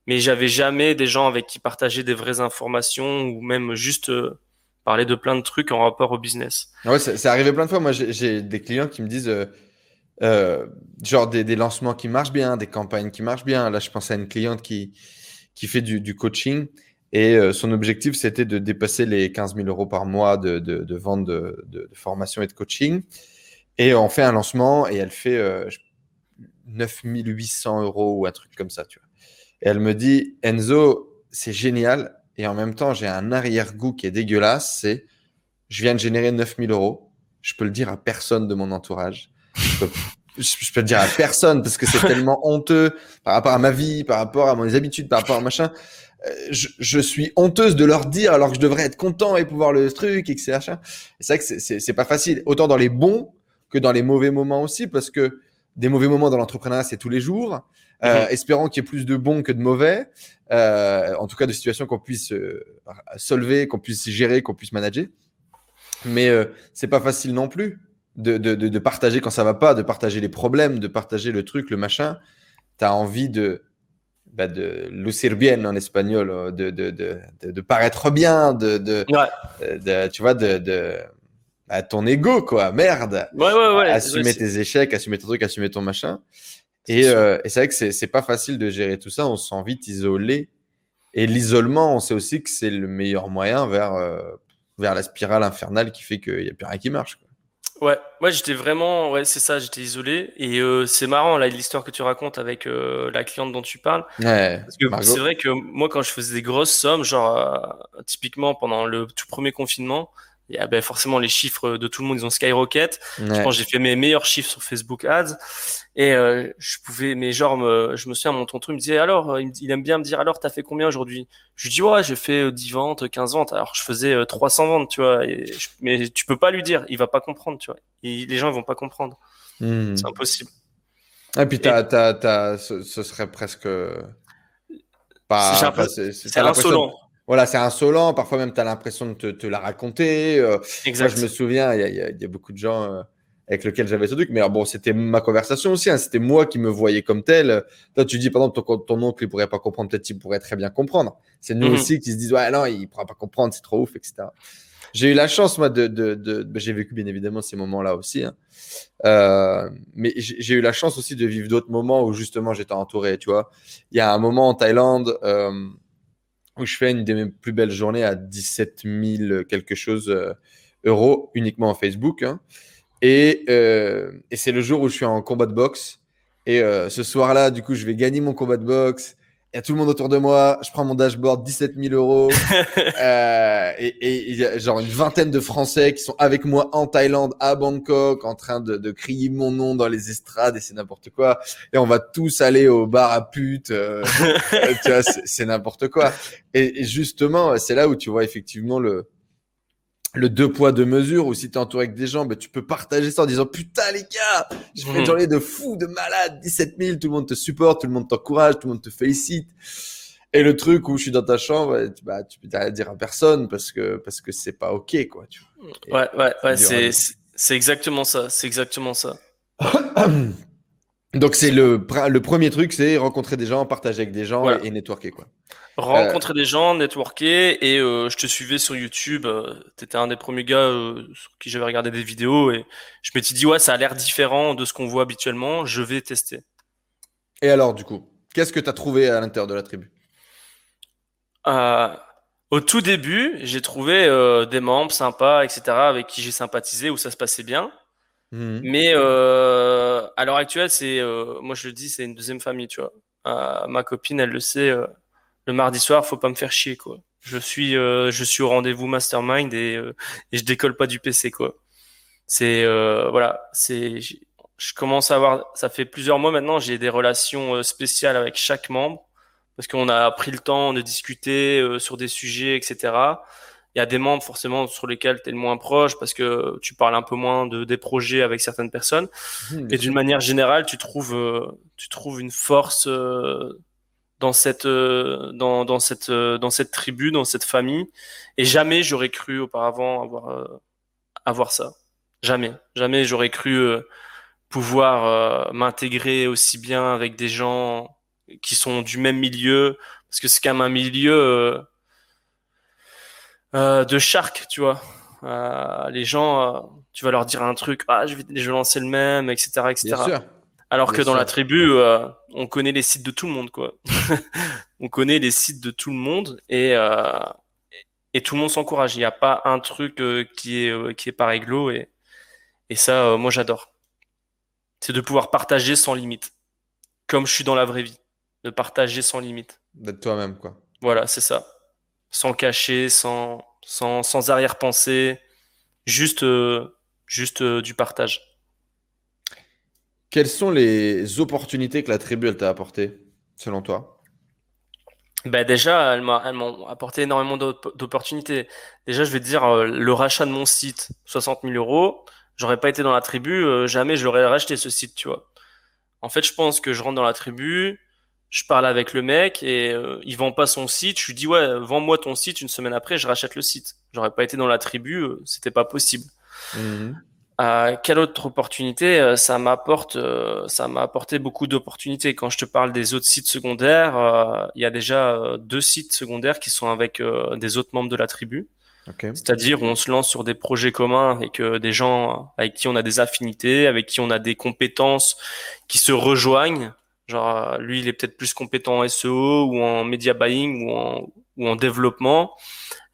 mais j'avais jamais des gens avec qui partager des vraies informations ou même juste euh, parler de plein de trucs en rapport au business. Ouais, c'est arrivé plein de fois. Moi, j'ai des clients qui me disent euh, genre des, lancements qui marchent bien, des campagnes qui marchent bien. Là, je pense à une cliente qui, qui fait du, coaching et euh, son objectif, c'était de dépasser les 15 000 euros par mois de, de, de vente de, de, formation et de coaching. Et on fait un lancement et elle fait euh, 800 euros ou un truc comme ça. Tu vois. Et elle me dit, Enzo, c'est génial. Et en même temps, j'ai un arrière-goût qui est dégueulasse. C'est, je viens de générer 9000 euros. Je peux le dire à personne de mon entourage je peux, je peux dire à personne parce que c'est tellement honteux par rapport à ma vie, par rapport à mes habitudes, par rapport à machin. Euh, je, je, suis honteuse de leur dire alors que je devrais être content et pouvoir le truc et que c'est machin. C'est vrai que c'est pas facile, autant dans les bons que dans les mauvais moments aussi, parce que des mauvais moments dans l'entrepreneuriat, c'est tous les jours. Euh, mhm. espérant qu'il y ait plus de bons que de mauvais, euh, en tout cas de situations qu'on puisse euh, solver, qu'on puisse gérer, qu'on puisse manager. Mais euh, c'est pas facile non plus de, de, de, partager quand ça va pas, de partager les problèmes, de partager le truc, le machin. Tu as envie de, bah de lucir bien en espagnol, euh, de, de, de, de, paraître bien, de, de, de tu vois, de, de à ton ego, quoi. Merde. Ouais, ouais, ouais. Assumer tes échecs, assumer ton truc, assumer ton machin. Et, euh, et c'est vrai que c'est, c'est pas facile de gérer tout ça. On se sent vite isolé. Et l'isolement, on sait aussi que c'est le meilleur moyen vers, euh, vers la spirale infernale qui fait qu'il n'y a plus rien qui marche. Quoi. Ouais, ouais, j'étais vraiment, ouais, c'est ça, j'étais isolé. Et euh, c'est marrant là l'histoire que tu racontes avec euh, la cliente dont tu parles. Ouais. Parce que c'est vrai que moi, quand je faisais des grosses sommes, genre euh, typiquement pendant le tout premier confinement, il y a ben, forcément les chiffres de tout le monde, ils ont skyrocket. Je pense j'ai fait mes meilleurs chiffres sur Facebook Ads et euh, je pouvais, mais genre, je me souviens, mon tonton il me disait alors, euh, il, aime bien me dire alors, t'as fait combien aujourd'hui? Je lui dis ouais, j'ai fait 10 euh, ventes, 15 ventes. Alors je faisais 300 ventes, tu vois. Et mais tu peux pas lui dire, il va pas comprendre, tu vois. les gens ils vont pas comprendre. Hmm. C'est impossible. Et puis t'as, t'as, t'as, ce, serait presque pas. C'est insolent. Voilà, c'est insolent. Parfois même, tu as l'impression de te, te la raconter. Euh, moi, je me souviens, il y, y, a beaucoup de gens euh, avec lesquels j'avais ce truc. Mais bon, c'était ma conversation aussi. Hein. C'était moi qui me voyais comme tel. Toi, tu dis, par exemple, ton, ton oncle, il pourrait pas comprendre. Peut-être qu'il pourrait très bien comprendre. C'est nous mhm. aussi qui se disent, ouais, non, il pourra pas comprendre, c'est trop ouf, etc. J'ai eu la chance, moi, de. de, de... J'ai vécu, bien évidemment, ces moments-là aussi. Hein. Euh, mais j'ai eu la chance aussi de vivre d'autres moments où, justement, j'étais entouré. Tu vois, il y a un moment en Thaïlande. Euh, où je fais une de mes plus belles journées à 17 000 quelque chose euh, euros uniquement en Facebook. Hein. Et, euh, et c'est le jour où je suis en combat de boxe. Et euh, ce soir-là, du coup, je vais gagner mon combat de boxe il y a tout le monde autour de moi, je prends mon dashboard, 17 000 euros, euh, et il y a genre une vingtaine de Français qui sont avec moi en Thaïlande, à Bangkok, en train de, de crier mon nom dans les estrades, et c'est n'importe quoi. Et on va tous aller au bar à pute, euh, tu vois, c'est n'importe quoi. Et, et justement, c'est là où tu vois effectivement le, le deux poids deux mesures ou si tu es entouré avec des gens, ben, tu peux partager ça en disant putain les gars, fait une mhm. journée de fou, de malade, 17 000, tout le monde te supporte, tout le monde t'encourage, tout le monde te félicite. Et le truc où je suis dans ta chambre, bah, tu peux rien dire à personne parce que parce que c'est pas ok quoi. Tu vois. ouais ouais ouais, c'est c'est exactement ça, c'est exactement ça. Donc c'est le le premier truc, c'est rencontrer des gens, partager avec des gens et, et networker quoi. Rencontrer des gens, networker, et euh, je te suivais sur YouTube. Euh, tu étais un des premiers gars euh, sur qui j'avais regardé des vidéos, et je m'étais dit, ouais, ça a l'air différent de ce qu'on voit habituellement, je vais tester. Et alors, du coup, qu'est-ce que tu as trouvé à l'intérieur de la tribu? Au tout début, j'ai trouvé des membres sympas, etc., avec qui j'ai sympathisé, où ça se passait bien. Mmh. Mais à l'heure actuelle, c'est, moi je le dis, c'est une deuxième famille, tu vois. ma copine, elle le sait le mardi soir, faut pas me faire chier, quoi. Je suis, euh, je suis au rendez-vous mastermind et, euh, et je décolle pas du PC, quoi. C'est, euh, voilà, c'est, je commence à avoir, ça fait plusieurs mois maintenant, j'ai des relations spéciales avec chaque membre parce qu'on a pris le temps de discuter sur des sujets, etc. Il y a des membres forcément sur lesquels tu es le moins proche parce que tu parles un peu moins de des projets avec certaines personnes. Mmh, et d'une manière générale, tu trouves, tu trouves une force dans cette euh, dans, dans cette euh, dans cette tribu, dans cette famille. Et jamais j'aurais cru auparavant avoir euh, avoir ça. Jamais, jamais j'aurais cru pouvoir m'intégrer aussi bien avec des gens qui sont du même milieu, parce que c'est quand même un milieu de shark, tu vois. les gens, tu vas leur dire un truc, ah, je vais, je vais lancer le même, etc., etc. Alors que dans la tribu, euh, on connaît les sites de tout le monde, quoi. on connaît les sites de tout le monde et euh, et tout le monde s'encourage. Il n'y a pas un truc euh, qui est qui est par réglo et et ça, moi j'adore. C'est de pouvoir partager sans limite, comme je suis dans la vraie vie, de partager sans limite. D'être toi-même, quoi. Voilà, c'est ça. Sans cacher, sans sans sans arrière-pensée, juste juste du partage. Quelles sont les opportunités que la tribu elle t'a apporté, selon toi? Ben déjà, elle m'a, apporté énormément d'opportunités. Déjà, je vais te dire, euh, le rachat de mon site, 60 000 euros, j'aurais pas été dans la tribu, euh, jamais je l'aurais racheté ce site, tu vois. En fait, je pense que je rentre dans la tribu, je parle avec le mec et euh, il vend pas son site. Je lui dis ouais, vends-moi ton site. Une semaine après, je rachète le site. J'aurais pas été dans la tribu, c'était pas possible. Mmh quelle autre opportunité euh, Ça m'apporte, euh, ça m'a apporté beaucoup d'opportunités. Quand je te parle des autres sites secondaires, euh, il y a déjà deux sites secondaires qui sont avec des autres membres de la tribu. C'est-à-dire où on se lance sur des projets communs avec des gens avec qui on a des affinités, avec qui on a des compétences qui se rejoignent. Genre lui, il est peut-être plus compétent en SEO ou en media buying ou en, ou en développement.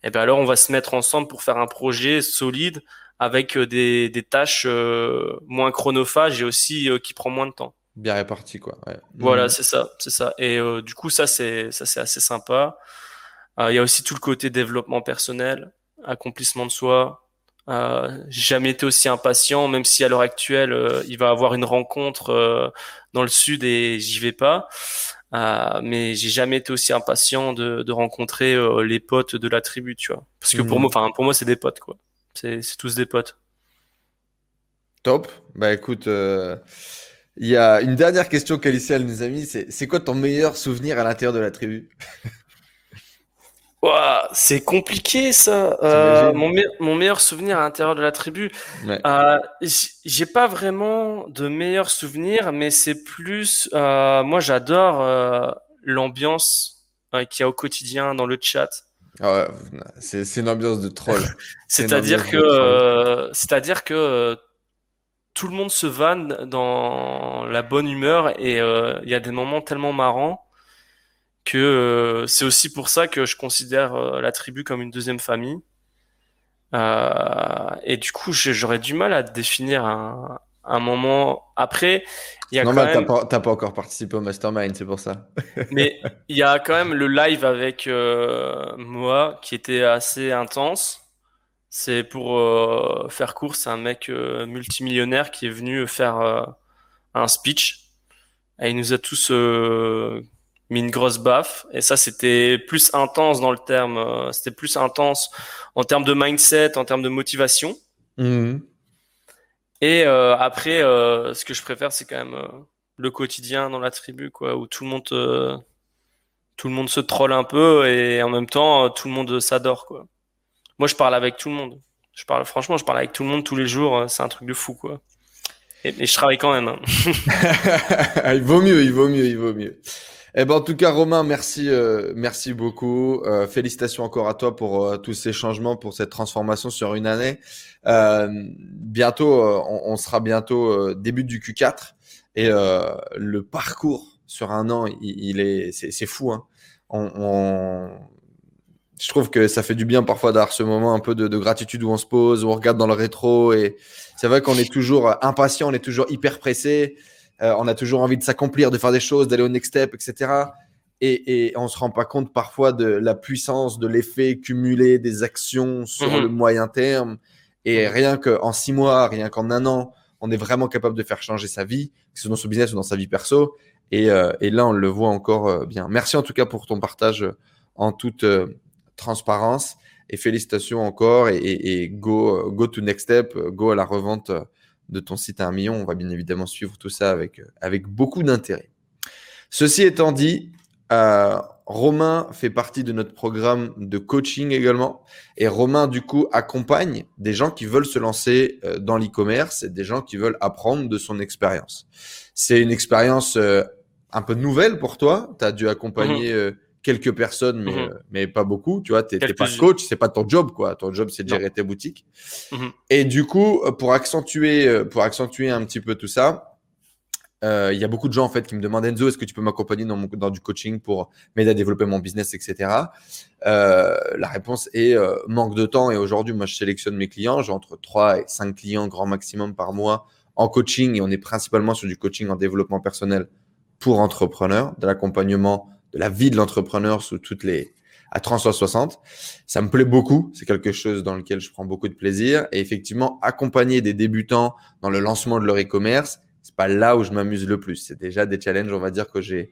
Et bien alors on va se mettre ensemble pour faire un projet solide avec des, des tâches moins chronophages et aussi qui prend moins de temps. Bien réparti, quoi. Voilà, mmh. c'est ça, c'est ça. Et du coup, ça, c'est ça, c'est assez sympa. Il y a aussi tout le côté développement personnel, accomplissement de soi, euh, j'ai jamais été aussi impatient, même si à l'heure actuelle euh, il va avoir une rencontre euh, dans le sud et j'y vais pas. Euh, mais j'ai jamais été aussi impatient de, de rencontrer les potes de la tribu, tu vois. Parce que pour mhm. moi, enfin pour moi c'est des potes quoi. C'est tous des potes. Top. Bah écoute, il y a une dernière question qu'Alicia nous a mis. C'est quoi ton meilleur souvenir à l'intérieur de la tribu? C'est compliqué ça. Euh, mon, meilleur souvenir à l'intérieur de la tribu, euh, j'ai pas vraiment de meilleurs souvenirs, mais c'est plus, euh, moi j'adore l'ambiance qu'il y a au quotidien dans le chat. Ah c'est une ambiance de troll. c'est-à-dire que, c'est-à-dire que tout le monde se vanne dans la bonne humeur et il y a des moments tellement marrants que euh, c'est aussi pour ça que je considère euh, la tribu comme une deuxième famille. Euh, et du coup, j'aurais du mal à définir un, un moment. Après, il y a non, quand même. T'as pas, encore participé au mastermind, c'est pour ça. mais il y a quand même le live avec moi qui était assez intense. C'est pour faire court, c'est un mec multimillionnaire qui est venu faire un speech. Et il nous a tous mis une grosse baffe. Et ça, c'était plus intense dans le terme, euh, c'était plus intense en termes de mindset, en termes de motivation. Mhm. Et euh, après, euh, ce que je préfère, c'est quand même le quotidien dans la tribu, quoi, où tout le monde, tout le monde se troll un peu et en même temps, tout le monde s'adore, quoi. Moi, je parle avec tout le monde. Je parle, franchement, je parle avec tout le monde tous les jours. C'est un truc de fou, quoi. Et, je travaille quand même. Hein. il vaut mieux, il vaut mieux, il vaut mieux. Eh ben, en tout cas, Romain, merci, euh, merci beaucoup. Euh, félicitations encore à toi pour euh, tous ces changements, pour cette transformation sur une année. bientôt, on, sera bientôt début du Q4 et le parcours sur un an, il, est, c'est fou. Hein. Je trouve que ça fait du bien parfois d'avoir ce moment un peu de, de, gratitude où on se pose, où on regarde dans le rétro et c'est vrai qu'on est toujours impatient, on est toujours hyper pressé. Euh, on a toujours envie de s'accomplir, de faire des choses, d'aller au next step, etc. Et, et on se rend pas compte parfois de la puissance, de l'effet cumulé des actions sur mhm. le moyen terme. Et mhm. rien qu'en six mois, rien qu'en un an, on est vraiment capable de faire changer sa vie, que ce soit dans son business ou dans sa vie perso. Et, euh, et là, on le voit encore euh, bien. Merci en tout cas pour ton partage en toute transparence et félicitations encore et, et, go, go to next step, go à la revente de ton site à un million. On va bien évidemment suivre tout ça avec, euh, avec beaucoup d'intérêt. Ceci étant dit, euh, Romain fait partie de notre programme de coaching également. Et Romain, du coup, accompagne des gens qui veulent se lancer euh, dans l'e-commerce et des gens qui veulent apprendre de son expérience. C'est une expérience un peu nouvelle pour toi. Tu as dû accompagner mhm quelques personnes, mais, mhm. euh, mais pas beaucoup. Tu vois, tu n'es pas coach, c'est pas ton job, quoi. Ton job, c'est de gérer tes boutiques. Mhm. Et du coup, euh, pour accentuer, euh, pour accentuer un petit peu tout ça, il y a beaucoup de gens en fait qui me demandent Enzo, est-ce que tu peux m'accompagner dans, dans du coaching pour m'aider à développer mon business, etc. la réponse est manque de temps. Et aujourd'hui, moi, je sélectionne mes clients. J'ai entre 3 et 5 clients grand maximum par mois en coaching. Et on est principalement sur du coaching en développement personnel pour entrepreneurs, de l'accompagnement la vie de l'entrepreneur sous toutes les à 360. Ça me plaît beaucoup. C'est quelque chose dans lequel je prends beaucoup de plaisir. Et effectivement, accompagner des débutants dans le lancement de leur e-commerce, c'est pas là où je m'amuse le plus. C'est déjà des challenges, on va dire, que j'ai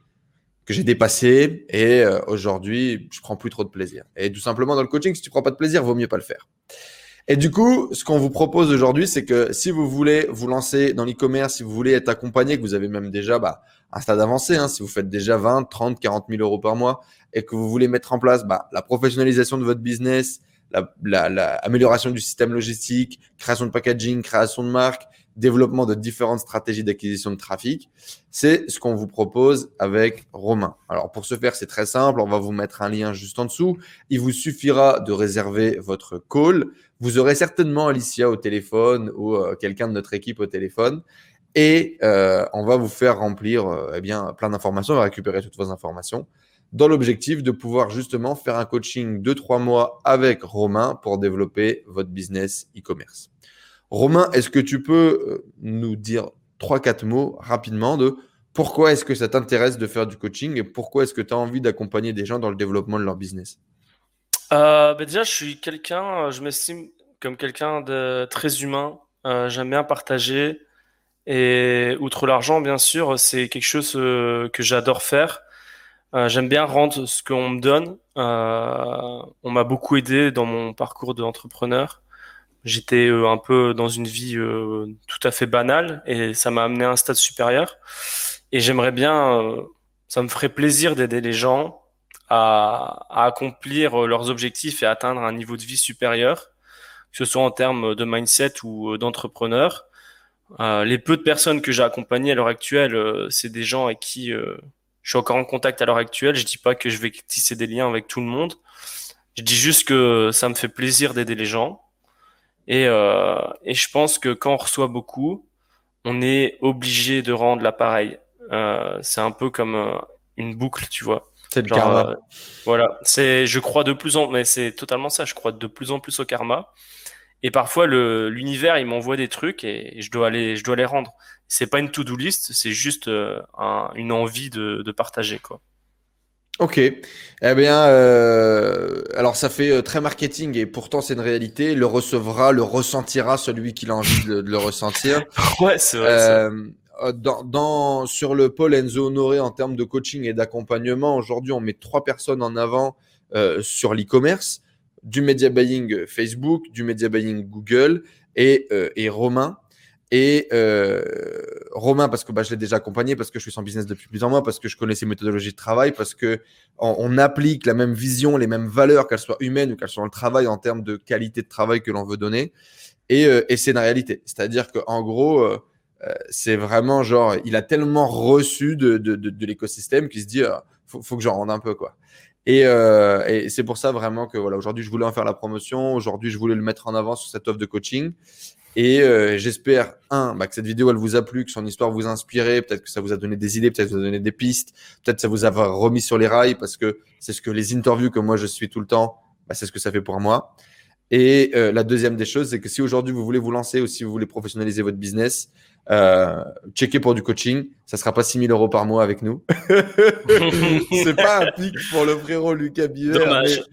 que j'ai dépassé et euh, aujourd'hui, je prends plus trop de plaisir. Et tout simplement dans le coaching, si tu prends pas de plaisir, vaut mieux pas le faire. Et du coup, ce qu'on vous propose aujourd'hui, c'est que si vous voulez vous lancer dans l'e-commerce, si vous voulez être accompagné, que vous avez même déjà bah, un stade avancé, hein, si vous faites déjà 20, 30, 40 000 euros par mois et que vous voulez mettre en place bah, la professionnalisation de votre business, l'amélioration la, du système logistique, création de packaging, création de marque, développement de différentes stratégies d'acquisition de trafic, c'est ce qu'on vous propose avec Romain. Alors pour ce faire, c'est très simple, on va vous mettre un lien juste en dessous. Il vous suffira de réserver votre call. Vous aurez certainement Alicia au téléphone ou euh, quelqu'un de notre équipe au téléphone. Et euh, on va vous faire remplir euh, eh bien, plein d'informations, on va récupérer toutes vos informations dans l'objectif de pouvoir justement faire un coaching de trois mois avec Romain pour développer votre business e-commerce. Romain, est-ce que tu peux nous dire trois, quatre mots rapidement de pourquoi est-ce que ça t'intéresse de faire du coaching et pourquoi est-ce que tu as envie d'accompagner des gens dans le développement de leur business? Bah Déjà, je suis quelqu'un, je m'estime comme quelqu'un de très humain. J'aime bien partager. Et outre l'argent, bien sûr, c'est quelque chose que j'adore faire. Euh, j'aime bien rendre ce qu'on me donne. Euh, on m'a beaucoup aidé dans mon parcours d'entrepreneur. J'étais euh, un peu dans une vie tout à fait banale et ça m'a amené à un stade supérieur. Et j'aimerais bien, ça me ferait plaisir d'aider les gens à, à, accomplir leurs objectifs et atteindre un niveau de vie supérieur, que ce soit en termes de mindset ou d'entrepreneur. les peu de personnes que j'ai accompagnées à l'heure actuelle, c'est des gens avec qui je suis encore en contact à l'heure actuelle. Je dis pas que je vais tisser des liens avec tout le monde. Je dis juste que ça me fait plaisir d'aider les gens. Et, euh, et je pense que quand on reçoit beaucoup, on est obligé de rendre l'appareil. Euh, c'est un peu comme euh, une boucle, tu vois. C'est le karma. Euh, voilà. C'est, je crois de plus en, mais c'est totalement ça. Je crois de plus en plus au karma. Et parfois, le, l'univers, il m'envoie des trucs et je dois aller, je dois les rendre c'est pas une to-do list, c'est juste euh, une envie de, partager quoi. Ok. Eh bien, euh, alors ça fait très marketing et pourtant c'est une réalité. Le recevra, le ressentira celui qui a envie de, le ressentir. ouais, c'est vrai. Dans, sur le pôle Enzo Honoré en termes de coaching et d'accompagnement, aujourd'hui on met trois personnes en avant sur l'e-commerce, du media buying Facebook, du media buying Google et, Romain et euh, Romain, parce que bah, je l'ai déjà accompagné, parce que je suis son business depuis plusieurs mois, parce que je connais ses méthodologies de travail, parce que on, applique la même vision, les mêmes valeurs, qu'elles soient humaines ou qu'elles soient dans le travail, en termes de qualité de travail que l'on veut donner. Et, euh, et c'est une réalité. C'est-à-dire qu'en gros, euh, euh, c'est vraiment genre, il a tellement reçu de, de, de, l'écosystème qu'il se dit, euh, faut, faut que j'en rende un peu, quoi. Et, et c'est pour ça vraiment que voilà, aujourd'hui, je voulais en faire la promotion. Aujourd'hui, je voulais le mettre en avant sur cette offre de coaching. Et euh, j'espère, un, bah, que cette vidéo, elle vous a plu, que son histoire vous a inspiré, peut-être que ça vous a donné des idées, peut-être que ça vous a donné des pistes, peut-être que ça vous a remis sur les rails, parce que c'est ce que les interviews que moi je suis tout le temps, bah, c'est ce que ça fait pour moi. Et euh, la deuxième des choses, c'est que si aujourd'hui vous voulez vous lancer ou si vous voulez professionnaliser votre business, euh, checker pour du coaching. Ça sera pas 6 000 euros par mois avec nous. c'est pas un pic pour le frérot Lucas Bieber. Dommage.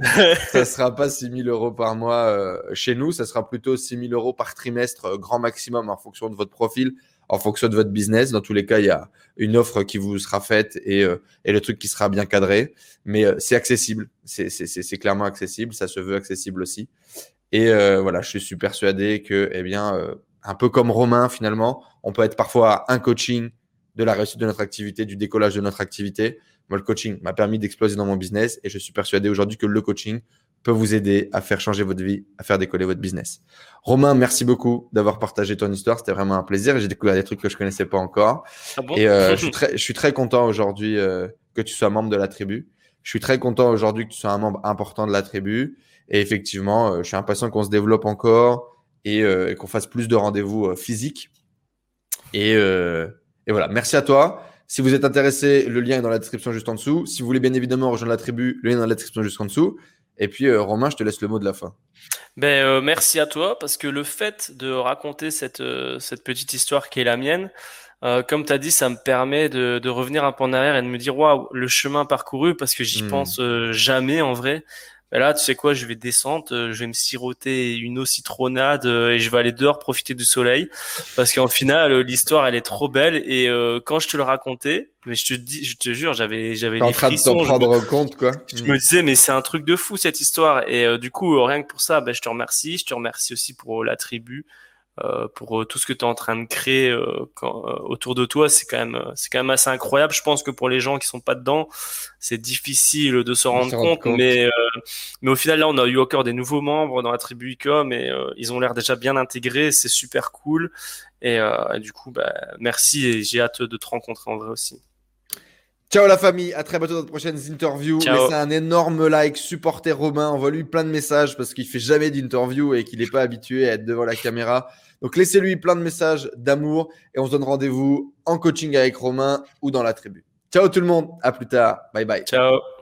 ça sera pas 6 000 euros par mois euh, chez nous. Ça sera plutôt 6 000 euros par trimestre, euh, grand maximum en fonction de votre profil, en fonction de votre business. Dans tous les cas, il y a une offre qui vous sera faite et, euh, et le truc qui sera bien cadré. Mais c'est accessible. C'est clairement accessible. Ça se veut accessible aussi. Et voilà, je suis persuadé que, eh bien, un peu comme Romain finalement, on peut être parfois un coaching de la réussite de notre activité, du décollage de notre activité. Moi, le coaching m'a permis d'exploser dans mon business et je suis persuadé aujourd'hui que le coaching peut vous aider à faire changer votre vie, à faire décoller votre business. Romain, merci beaucoup d'avoir partagé ton histoire. C'était vraiment un plaisir. J'ai découvert des trucs que je connaissais pas encore. Ah bon? Et euh, je, suis très, je suis très content aujourd'hui euh, que tu sois membre de la tribu. Je suis très content aujourd'hui que tu sois un membre important de la tribu. Et effectivement, euh, je suis impatient qu'on se développe encore euh, et, qu'on fasse plus de rendez-vous euh, physiques. Et, euh, et, voilà, merci à toi. Si vous êtes intéressé, le lien est dans la description juste en dessous. Si vous voulez bien évidemment rejoindre la tribu, le lien est dans la description juste en dessous. Et puis Romain, je te laisse le mot de la fin. Ben, merci à toi parce que le fait de raconter cette, cette petite histoire qui est la mienne, comme tu as dit, ça me permet de, de, revenir un peu en arrière et de me dire waouh, le chemin parcouru parce que j'y hmm. pense jamais en vrai. Ben là, tu sais quoi, je vais descendre, euh, je vais me siroter une eau citronnade euh, et je vais aller dehors profiter du soleil. Parce qu'en final, euh, l'histoire elle est trop belle. Et quand je te le racontais, mais je te dis, je te jure, j'avais j'avais les en train frissons, de t'en prendre compte quoi. Je me disais mais c'est un truc de fou cette histoire. Et du coup rien que pour ça, ben je te remercie, je te remercie aussi pour la tribu euh, pour euh, tout ce que tu es en train de créer euh, quand, autour de toi, c'est quand même c'est quand même assez incroyable. Je pense que pour les gens qui sont pas dedans, c'est difficile de se rendre, compte, mais mais au final là, on a eu encore des nouveaux membres dans la tribu Ecom et ils ont l'air déjà bien intégrés, c'est super cool. Et, du coup, bah, merci et j'ai hâte de te rencontrer en vrai aussi. Ciao la famille, à très bientôt dans de prochaines interviews. Laissez un énorme like, supportez Romain, envoie-lui plein de messages parce qu'il fait jamais d'interview et qu'il n'est pas habitué à être devant la caméra. Donc laissez-lui plein de messages d'amour et on se donne rendez-vous en coaching avec Romain ou dans la tribu. Ciao tout le monde, à plus tard, bye bye. Ciao.